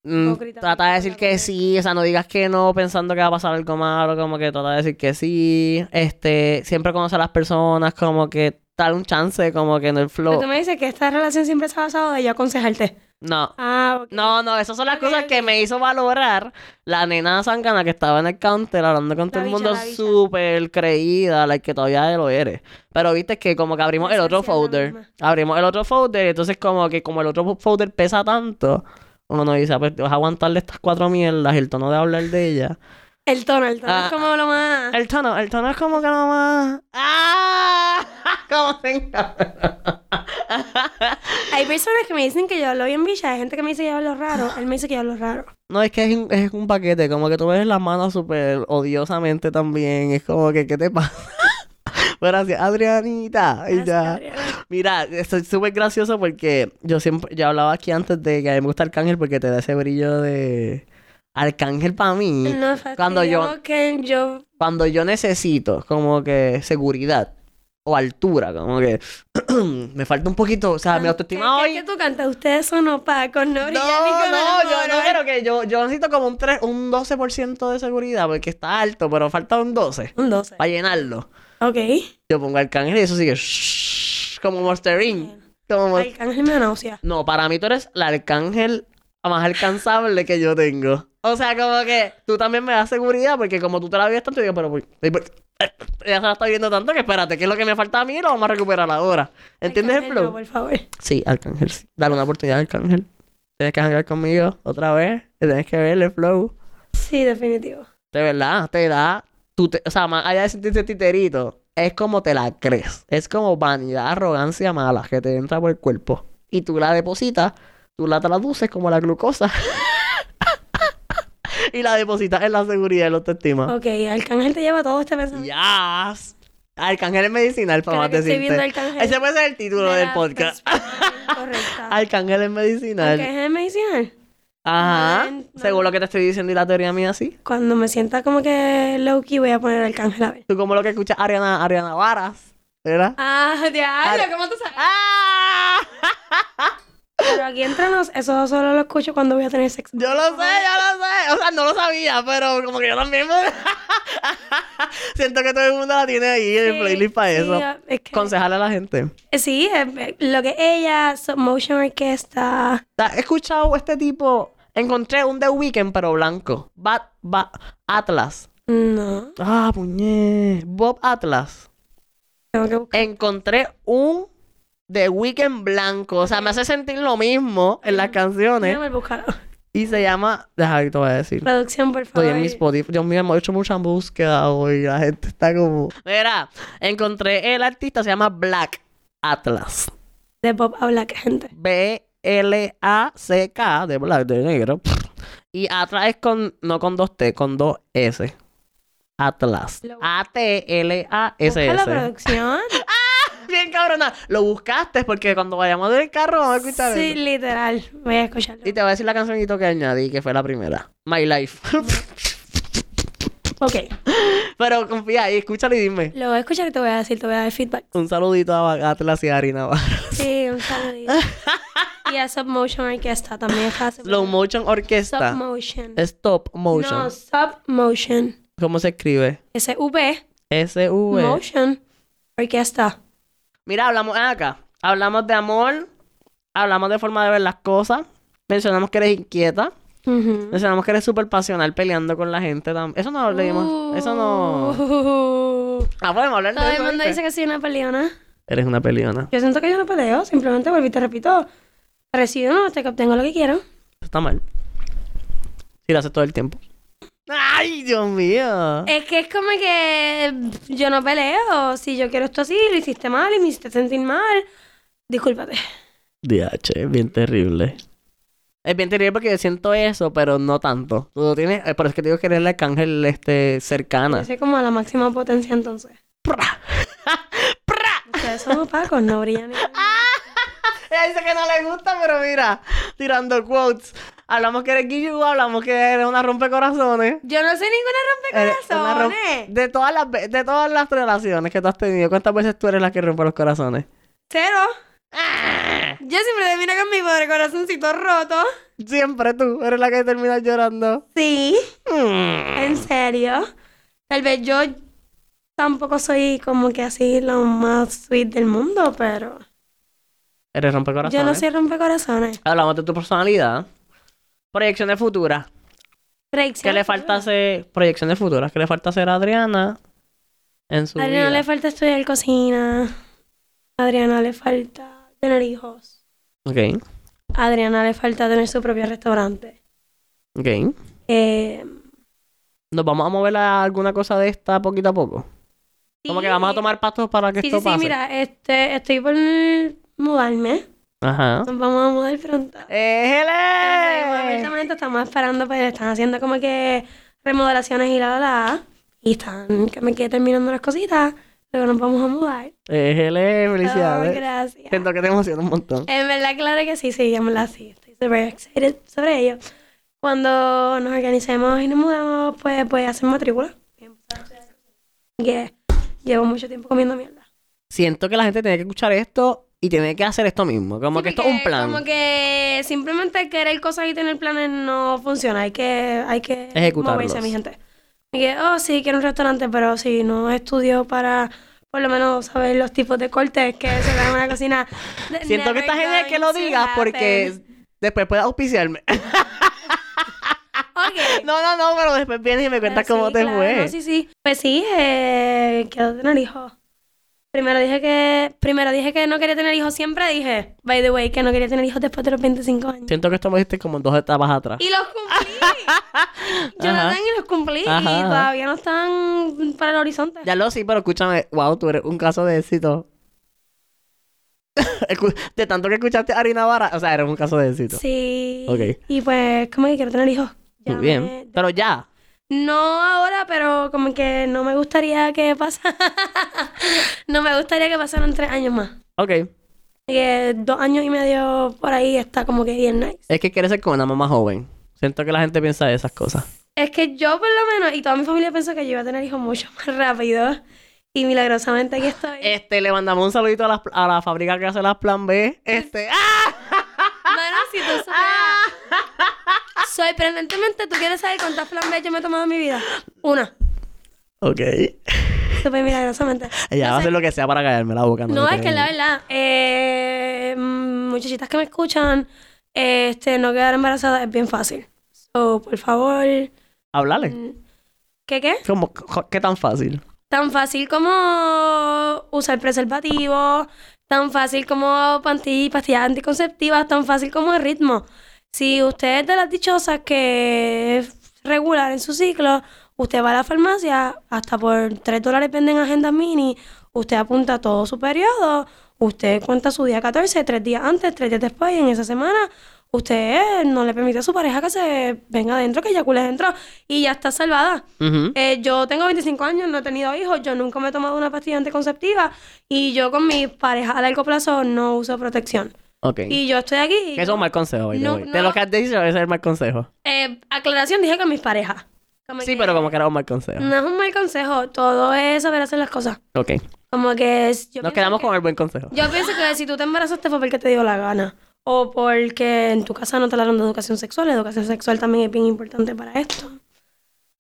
mm, trata de decir que sí, o sea, no digas que no pensando que va a pasar algo malo, como que trata de decir que sí. Este, siempre conoce a las personas, como que dar un chance, como que en el Pero flow. tú me dices que esta relación siempre se ha basado de yo aconsejarte. No. Ah, ok. No, no, esas son las Ok, cosas que ok. me hizo valorar la nena zancana que estaba en el counter hablando con La todo el bicha, mundo la bicha. súper creída, like que todavía lo eres. Pero viste que como que abrimos La el otro la folder. Abrimos el otro folder, entonces como que como el otro folder pesa tanto, uno nos dice, "Ah, pues te vas a aguantarle estas cuatro mierdas, el tono de hablar de ella. El tono, el tono Ah. es como lo más. El tono, el tono es como que nomás... ¡Ah! ¿Cómo se? Hay personas que me dicen que yo hablo bien bicha, hay gente que me dice que yo hablo raro. Él me dice que yo hablo raro. No, es que es un, es un paquete, como que tú ves las manos súper odiosamente también. Es como que, ¿qué te pasa? Gracias, Adrianita. Y Gracias, ya. Adriana. Mira, estoy súper gracioso porque yo siempre, yo hablaba aquí antes de que a mí me gusta Arcángel porque te da ese brillo de Arcángel para mí. No, Cuando yo- que yo... Cuando yo necesito como que seguridad o altura, como que me falta un poquito, o sea, mi autoestima ¿Qué- hoy... qué- qué tú cantas? Ustedes son opacos, no No, brillan no, el yo no, moro. pero que yo, yo necesito como un, 3, un 12% de seguridad porque está alto, pero falta un 12 Un 12. para llenarlo. Ok. Yo pongo Arcángel y eso sigue shhh, como Monster Inc. Como Arcángel me náusea. No, para mí tú eres la Arcángel más alcanzable que yo tengo. O sea, como que tú también me das seguridad porque como tú te la vives tanto, yo digo, pero pues, eh, pues, eh, se la está viendo tanto que espérate, ¿qué es lo que me falta a mí? Lo vamos a recuperar ahora. ¿Entiendes el flow? no, por favor. Sí, Arcángel, sí. Dale una oportunidad, Arcángel. Tienes que jangar conmigo otra vez. Tienes que ver el flow. Sí, definitivo. De verdad, te da. Tú te- o sea, más allá de sentirte titerito, es como te la crees. Es como vanidad, arrogancia mala que te entra por el cuerpo. Y tú la depositas, tú la traduces como la glucosa. y la depositas en la seguridad y la autoestima. Ok, Arcángel te lleva todo este pensamiento. Yes. Arcángel es medicinal, para más que estoy viendo decirte. Arcángel Ese puede ser el título de del podcast. Correcta. Arcángel es medicinal. ¿Qué es medicinal? Ajá. No, no. Según lo que te estoy diciendo y la teoría mía, sí. Cuando me sienta como que low-key voy a poner Arcángel a ver. Tú como lo que escuchas Ariana, Ariana Varas, ¿verdad? Ah, diablo, Ar- ¿cómo tú sabes? ¡Ah! Pero aquí entre nos, eso solo lo escucho cuando voy a tener sexo. Yo lo sé, yo lo sé. O sea, no lo sabía, pero como que yo también me... Siento que todo el mundo la tiene ahí en el playlist para sí, eso. es que- a la gente. Sí, eh, lo que ella, Submotion Orquesta. ¿Has escuchado este tipo? Encontré un The Weeknd, pero blanco. Bat, Bat, Atlas. No, Ah, puñé. Bob Atlas. tengo que buscar. Encontré un The Weeknd blanco. O sea, me hace sentir lo mismo en las canciones. Déjame buscarlo. Y se llama... Deja que te voy a decir. Producción, por favor. Estoy en mi Spotify. Dios mío, hemos hecho mucha búsqueda hoy. La gente está como... Mira, encontré el artista, se llama Black Atlas. De Bob habla que gente. B-L-A-C-K, de Black, de negro. Y Atlas es con... No con dos T, con dos S. Atlas. A-T-L-A-S-S. Busca la producción. Bien cabrona. Lo buscaste porque cuando vayamos del carro vamos a escuchar sí, eso. literal. Voy a escucharlo. Y te voy a decir la cancionito que añadí, que fue la primera. My Life. Ok. Pero confía ahí, escúchalo y dime. Lo voy a escuchar y te voy a decir, te voy a dar feedback. Un saludito a Atlas y a Ari Navarro. Sí, un saludito. y a Submotion Orquesta también. Slow Motion Orquesta. Submotion. Stop Motion. No, Submotion. ¿Cómo se escribe? S-V. S-V. Motion. Orquesta. Mira, hablamos acá. Hablamos de amor. Hablamos de forma de ver las cosas. Mencionamos que eres inquieta. Mencionamos que eres súper pasional peleando con la gente. Eso no lo leímos. Eso no. Uh. Ah, podemos hablar de Todo el eso. mundo ¿viste? dice que soy una peleona. Eres una peleona. Yo siento que yo no peleo. Simplemente vuelvo y te repito. Recibo hasta que obtengo lo que quiero. Eso está mal. Si lo haces todo el tiempo. ¡Ay, Dios mío! Es que es como que yo no peleo. Si yo quiero esto así, lo hiciste mal y me hiciste sentir mal. Discúlpate. DH, es bien terrible. Es bien terrible porque yo siento eso, pero no tanto. Tú lo tienes, eh, por eso es que digo que eres la arcángel este, cercana. Soy como a la máxima potencia entonces. ¡Pra! ¡Pra! Ustedes son opacos, no brillan Ella dice que no le gusta, pero mira, tirando quotes. Hablamos que eres Guillu, hablamos que eres una rompecorazones. Yo no soy ninguna Eres una rom- rompecorazones. de, todas las, de todas las relaciones que tú has tenido, ¿cuántas veces tú eres la que rompe los corazones? Cero. ¡Ah! Yo siempre termino con mi pobre corazoncito roto. Siempre tú eres la que terminas llorando. Sí, Mm. en serio. Tal vez yo tampoco soy como que así lo más sweet del mundo, pero Eres rompecorazones. yo no soy rompecorazones. Hablamos de tu personalidad. Proyecciones futuras. ¿Qué le falta hacer? Proyecciones futuras. ¿Qué le falta hacer a Adriana en su A Adriana vida? le falta estudiar cocina. A Adriana le falta tener hijos. Ok, A Adriana le falta tener su propio restaurante. ok. Eh, ¿Nos vamos a mover a alguna cosa de esta poquito a poco? Como que sí. vamos a tomar pasos para que Sí, esto sí, sí, pase. mira, este, estoy por mudarme. Ajá. Nos vamos a mudar pronto. ¡Éjele! Apartamento estamos esperando, pues están haciendo como que remodelaciones y la la la. Y están que me quede terminando las cositas. Luego nos vamos a mudar. ¡Éjele! Oh, Felicidades. gracias. Siento que te emociona un montón. En verdad, claro que sí, sí, en verdad sí. Estoy súper excited sobre ello. Cuando nos organicemos y nos mudamos, pues a hacer matrícula. Que llevo mucho tiempo comiendo mierda. Siento que la gente tiene que escuchar esto y tiene que hacer esto mismo. Como Sí, que esto es un plan. Como que simplemente querer cosas y tener planes no funciona. Hay que, hay que Ejecutarlos. moverse, mi gente. Y que, oh, sí, quiero un restaurante, pero si no estudio para por lo menos saber los tipos de cortes que se dan en una cocina. Siento que está genial que lo digas porque después puedes auspiciarme. No, no, no, pero después vienes y me cuentas Pero cómo sí, te claro, fue. no, sí, sí. Pues sí, eh, quiero tener hijos. Primero dije que primero dije que no quería tener hijos, siempre dije, by the way, que no quería tener hijos después de los 25 años. Siento que esto me dijiste como en dos etapas atrás. Y los cumplí. Jonathan, y los cumplí. Ajá, Y todavía no están para el horizonte. Ya lo sí, pero escúchame, wow, tú eres un caso de éxito. De tanto que escuchaste a Arina Vara, o sea, eres un caso de éxito. Sí. Ok. Y pues, como que quiero tener hijos. Ya Muy bien. me- Pero ya. No ahora, pero como que no me gustaría que pasara. no me gustaría que pasaran tres años más. Ok. Que dos años y medio por ahí está como que bien nice. Es que quieres ser como una mamá joven. Siento que la gente piensa de esas cosas. Es que yo por lo menos, y toda mi familia pensó que yo iba a tener hijos mucho más rápido. Y milagrosamente aquí estoy. Este, le mandamos un saludito a la, a la fábrica que hace las plan B. Este, ¡ah! No tú supieras- Sorprendentemente, ¿tú quieres saber cuántas flambés yo me he tomado en mi vida? Una. Ok. Súper milagrosamente. Ella va a hacer lo que sea para callarme la boca. No, me es que la verdad, eh, mm, muchachitas que me escuchan, este, no quedar embarazada es bien fácil. So, por favor, Háblale. mm, ¿qué qué? ¿Cómo, ¿Qué tan fácil? Tan fácil como usar preservativo, tan fácil como pastillas anticonceptivas, tan fácil como el ritmo. Si usted es de las dichosas que es regular en su ciclo, usted va a la farmacia, hasta por 3 dólares venden agendas mini, usted apunta todo su periodo, usted cuenta su día 14, tres días antes, tres días después, y en esa semana usted no le permite a su pareja que se venga adentro, que eyacule adentro, y ya está salvada. Eh, yo tengo 25 años, no he tenido hijos, yo nunca me he tomado una pastilla anticonceptiva y yo con mi pareja a largo plazo no uso protección. Ok. Y yo estoy aquí. y eso es un mal consejo, No, way. De no. lo que has dicho, ese es el mal consejo. Eh, aclaración, dije con mis parejas. Como Sí, que pero como que era un mal consejo. No es un mal consejo, todo es saber hacer las cosas. Ok. Como que es, yo Nos quedamos que- con el buen consejo. Yo pienso que si tú te embarazaste fue porque te dio la gana. O porque en tu casa no te hablaron de educación sexual. La educación sexual también es bien importante para esto.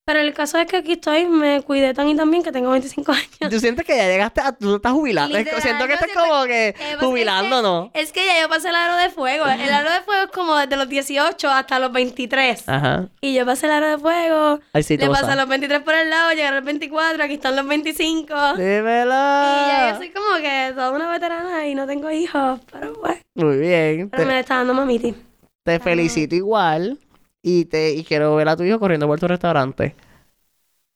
Pero el caso es que aquí estoy, me cuidé tan y tan bien que tengo 25 años. ¿Tú sientes que ya llegaste a... Tú estás jubilando? Es- Literal, siento que estás como que Eh, pues, jubilando, es que- ¿no? Es que ya yo pasé el aro de fuego. El aro de fuego es como desde los 18 hasta los 23. Ajá. Y yo pasé el aro de fuego. Ay, sí, le pasé los 23 por el lado, llegaron los 24, aquí están los 25. Dímelo. Y ya yo soy como que toda una veterana y no tengo hijos. Pero pues, Muy bien. pero Te, me está dando mamiti. te felicito igual. Y te y quiero ver a tu hijo corriendo por tu restaurante.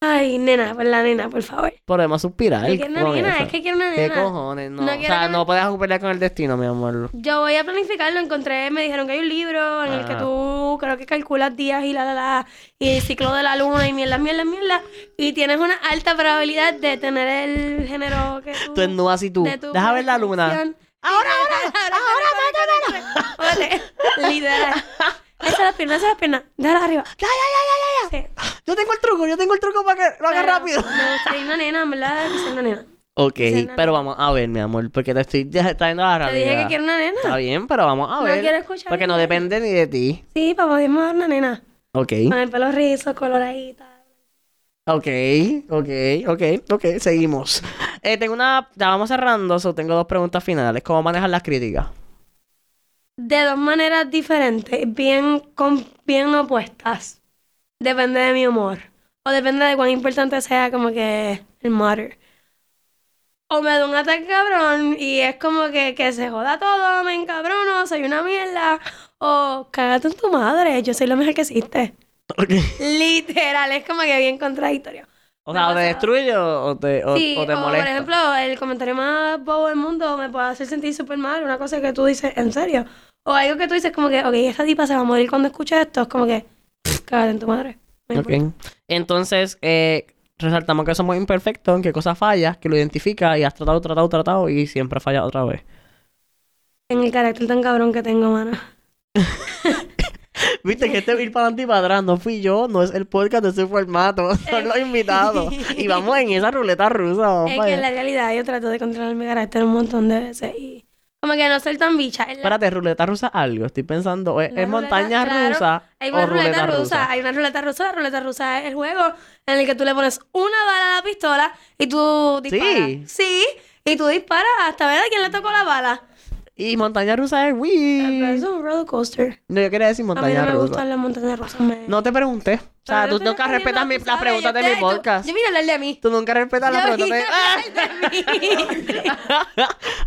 Ay, nena, por la nena, por favor. Podemos suspirar. Yo quiero una nena, eso. es que quiero una ¿Qué nena. cojones? No, No o sea, que me- no puedes pelear con el destino, mi amor. Yo voy a planificarlo, encontré, me dijeron que hay un libro en el que Ah. tú creo que calculas días y la la la y el ciclo de la luna y mierda, mierda, mierda y tienes una alta probabilidad de tener el género que tú Tú y tú. Deja ver la luna. predicción. Ahora, ahora, ahora, ahora, literal. Esa es la pierna, esa es la pierna. Déjala arriba. Ya, ya, ya, ya, ya, ya. Sí. Yo tengo el truco, yo tengo el truco para que lo haga Pero rápido. Me gustaría una nena, en verdad, que sea una nena. Ok, no, pero no. vamos a ver, mi amor, porque te estoy ya trayendo a la Te realidad. dije que quiero una nena. Está bien, pero vamos a No ver. quiero escuchar Porque no depende ni de ti. Sí, papá, podemos dar una nena. Ok. Con el pelo rizo, coloradita. Ok, ok, ok, ok, seguimos. Eh, tengo una, ya vamos cerrando, so tengo dos preguntas finales. ¿Cómo manejar las críticas? De dos maneras diferentes, bien, con, bien opuestas. Depende de mi humor. O depende de cuán importante sea como que el matter. O me da un ataque cabrón y es como que, que se joda todo, me encabrono, soy una mierda. O cágate en tu madre, yo soy lo mejor que existe. Literal, es como que bien contradictorio. O sea, o te destruye o, o te, o, Sí, o te molesta. por ejemplo, el comentario más bobo del mundo me puede hacer sentir súper mal, una cosa que tú dices, ¿en serio? O algo que tú dices como que, ok, esta tipa se va a morir cuando escuche esto, es como que, cágate en tu madre. No Ok. importa. Entonces, eh, resaltamos que somos imperfectos, en qué cosas fallas, que lo identifica y has tratado, tratado, tratado y siempre falla otra vez. En el carácter tan cabrón que tengo, mano. Viste que este ir para adelante y para atrás no fui yo, no es el podcast de ese formato, son los invitados. Y vamos en esa ruleta rusa, vamos Es que en la realidad yo trato de controlar mi carácter un montón de veces y como que no ser tan bicha. La- Espérate, ruleta rusa algo, estoy pensando, ¿es, es ruleta- montaña claro, rusa Hay o una ruleta, ruleta rusa, rusa? hay una ruleta rusa, la ruleta rusa es el juego en el que tú le pones una bala a la pistola y tú disparas. Sí. Sí, y tú disparas hasta ver a quién le tocó la bala. Y montaña rusa es Wii. es un roller coaster. No, yo quería decir A mí montaña no me rusa. gustan las montañas rusas. Me... No te pregunté. O sea, Pero tú nunca respetas mi- las preguntas de mi podcast. Yo vine a hablar de a mí. Tú nunca respetas las preguntas de... mí.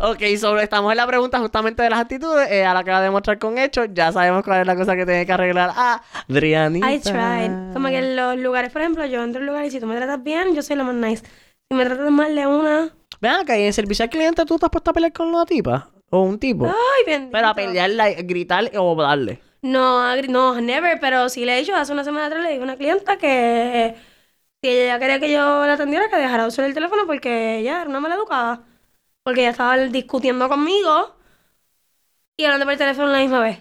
ok, sobre, estamos en la pregunta justamente de las actitudes. Eh, a la que va a demostrar con hechos. Ya sabemos cuál es la cosa que tiene que arreglar a Adrianita. I tried. Como que en los lugares, por ejemplo, yo entro a un lugar y si tú me tratas bien, yo soy lo más nice. Si me tratas mal de una... Vean y en servicio al cliente tú te has puesto a pelear con una tipa o un tipo. Ay, bien. Pero a pelearla, gritar o darle. No, no, never, pero sí le he dicho, hace una semana atrás le dije a una clienta que si ella quería que yo la atendiera, que dejara de usar el teléfono porque ella era una mala educada. Porque ella estaba discutiendo conmigo y hablando por el teléfono la misma vez.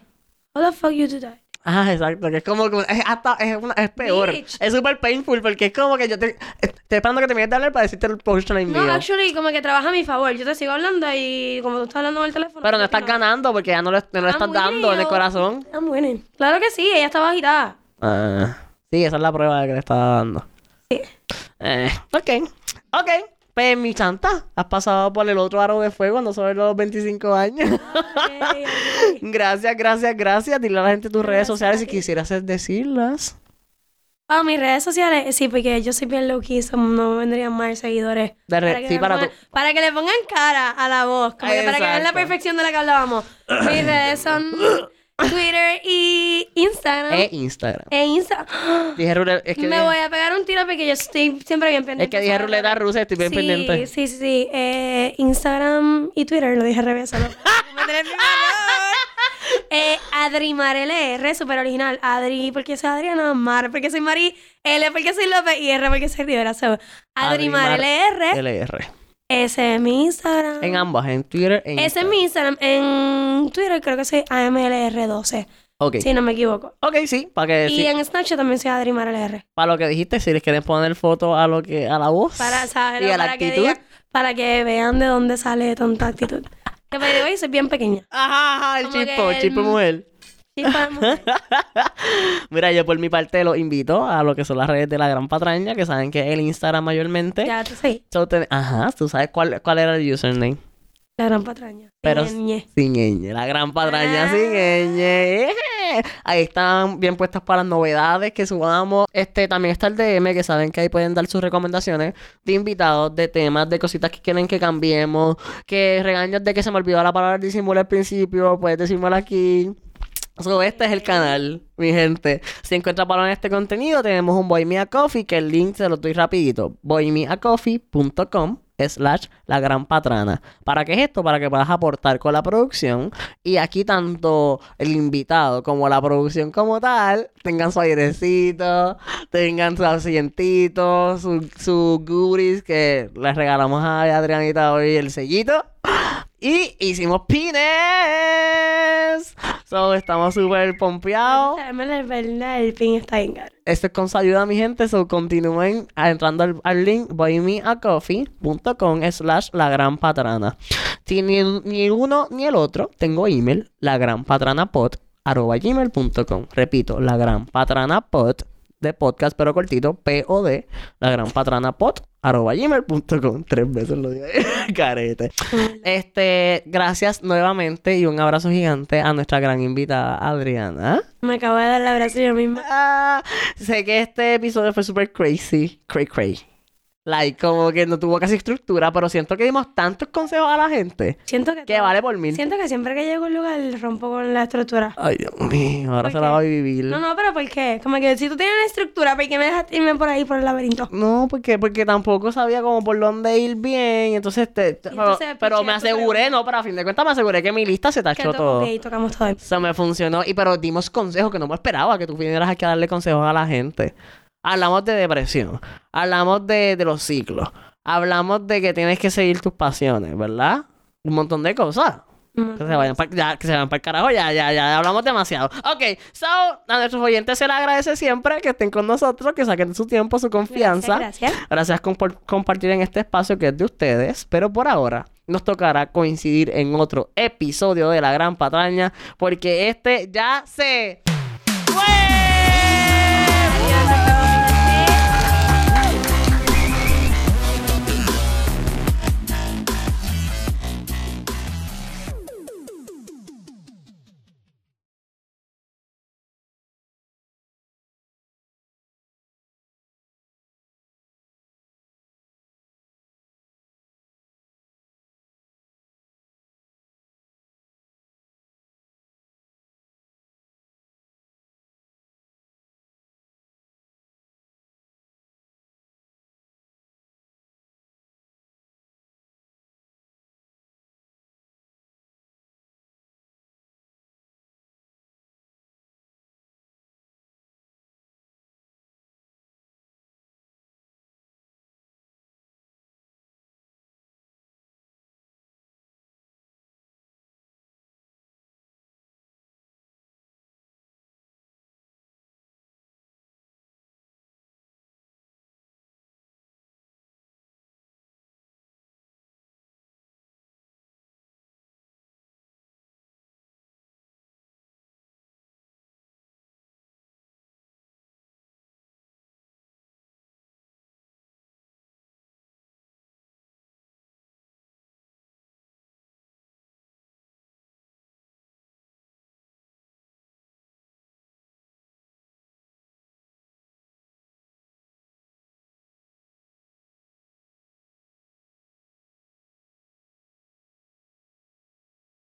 How the fuck you do that? Ajá, exacto. Que es como que es hasta es, una- es peor. Bitch. Es súper painful porque es como que yo te estoy esperando que te mires de hablar para decirte el punchline No, mío. actually, como que trabaja a mi favor. Yo te sigo hablando y como tú estás hablando en el teléfono. Pero no estás no. ganando porque ya no no I'm estás dando en el corazón. I'm winning. Claro que sí, ella estaba agitada. Ah, sí, esa es la prueba de que le estaba dando. Sí. Eh, ok. Ok. Pues mi chanta, has pasado por el otro aro de fuego cuando sobre los 25 años. Gracias, gracias, gracias. Dile a la gente tus redes sociales si quisieras decirlas. Ah, mis redes sociales, sí, porque yo soy bien low key, so no me vendrían más seguidores. De re- que sí, para pongan- para que le pongan cara a la voz, como que para que vean la perfección de la que hablábamos. Mis redes son Twitter y Instagram. E Instagram. E Insta. Dije ruleta. Es que me dije- voy a pegar un tiro porque yo estoy siempre bien pendiente. Es que dije ruleta rusa, estoy bien sí, pendiente. Sí, sí, sí. Eh, Instagram y Twitter, lo dije al revés. error. Eh, Adrimar LR, súper original. Adri, porque soy Adriana, Mar, porque soy Mari, L, porque soy López y R, porque soy Rivera. So, Adrimar, Adrimar LR, LR. Ese es mi Instagram. En ambas, en Twitter e Ese es mi Instagram. En Twitter creo que soy AMLR12, Ok. si no me equivoco. Ok, sí, para que Y sí, en Snapchat también soy Adrimar LR. para lo que dijiste, si les quieren poner foto a lo que a la voz Para, ¿sabes? y a la para, que actitud. digan- para que vean de dónde sale tanta actitud. Que the way, soy bien pequeña. Ajá, ajá, el Como chispo, que chispo el- mujer. Sí, mujer. Mira, yo por mi parte los invito a lo que son las redes de la gran patraña, que saben que es el Instagram mayormente. ya tú sí. So, ten- Ajá, tú sabes cuál, cuál era el username. La gran patraña. Pero Ñe. sin ñ, la gran patraña Ah. sin ñ. ¡Eh! Ahí están bien puestas para las novedades que subamos. Este también está el DM, que saben que ahí pueden dar sus recomendaciones de invitados, de temas, de cositas que quieren que cambiemos, que regaños de que se me olvidó la palabra disimulo al principio, puedes decírmelo aquí. So, este es el canal, mi gente. Si encuentras valor en este contenido, tenemos un Boy Me a Coffee, que el link se lo doy rapidito. boymeacoffee.com slash la gran patrana. ¿Para qué es esto? Para que puedas aportar con la producción y aquí tanto el invitado como la producción como tal tengan su airecito, tengan su asientito, su, su goodies que les regalamos a Adrianita hoy el sellito. Y hicimos pines. So, estamos súper pompeados. En verdad, el pin está caro. Esto es con su ayuda, mi gente. So, continúen entrando al, al link buymeacoffee.com slash la gran patrana. Si ni, ni uno ni el otro, tengo email, la gran patrana arroba gmail.com. Repito, la gran patrana de podcast, pero cortito, P-O-D, la gran patrana arroba gmail.com. Tres veces lo dije. Carete. Este, gracias nuevamente y un abrazo gigante a nuestra gran invitada Adriana. Me acabo de dar el abrazo yo misma. Ah, sé que este episodio fue súper crazy. Cray cray. Like, como que no tuvo casi estructura, pero siento que dimos tantos consejos a la gente Siento que... que todo- vale por mil. Siento que siempre que llego a un lugar rompo con la estructura. Ay, Dios mío, ahora ¿Por se la va a vivir. No, no, pero ¿por qué? Como que si tú tienes una estructura, ¿por qué me dejas irme por ahí por el laberinto? No, porque, porque tampoco sabía como por dónde ir bien. Entonces, te, te- Y entonces, pero, pero me aseguré, no, pero a fin de cuentas me aseguré que mi lista se tachó to- todo. ok, tocamos todo. Se me funcionó. Y pero dimos consejos que no me esperaba que tú vinieras aquí a darle consejos a la gente. Hablamos de depresión. Hablamos de, de los ciclos. Hablamos de que tienes que seguir tus pasiones, ¿verdad? Un montón de cosas. Que se vayan para ya, que se vayan para el carajo, ya, ya, ya hablamos demasiado. Ok, so, a nuestros oyentes se les agradece siempre que estén con nosotros, que saquen su tiempo, su confianza. Gracias. Gracias con- por compartir en este espacio que es de ustedes. Pero por ahora nos tocará coincidir en otro episodio de La Gran Patraña. Porque este ya se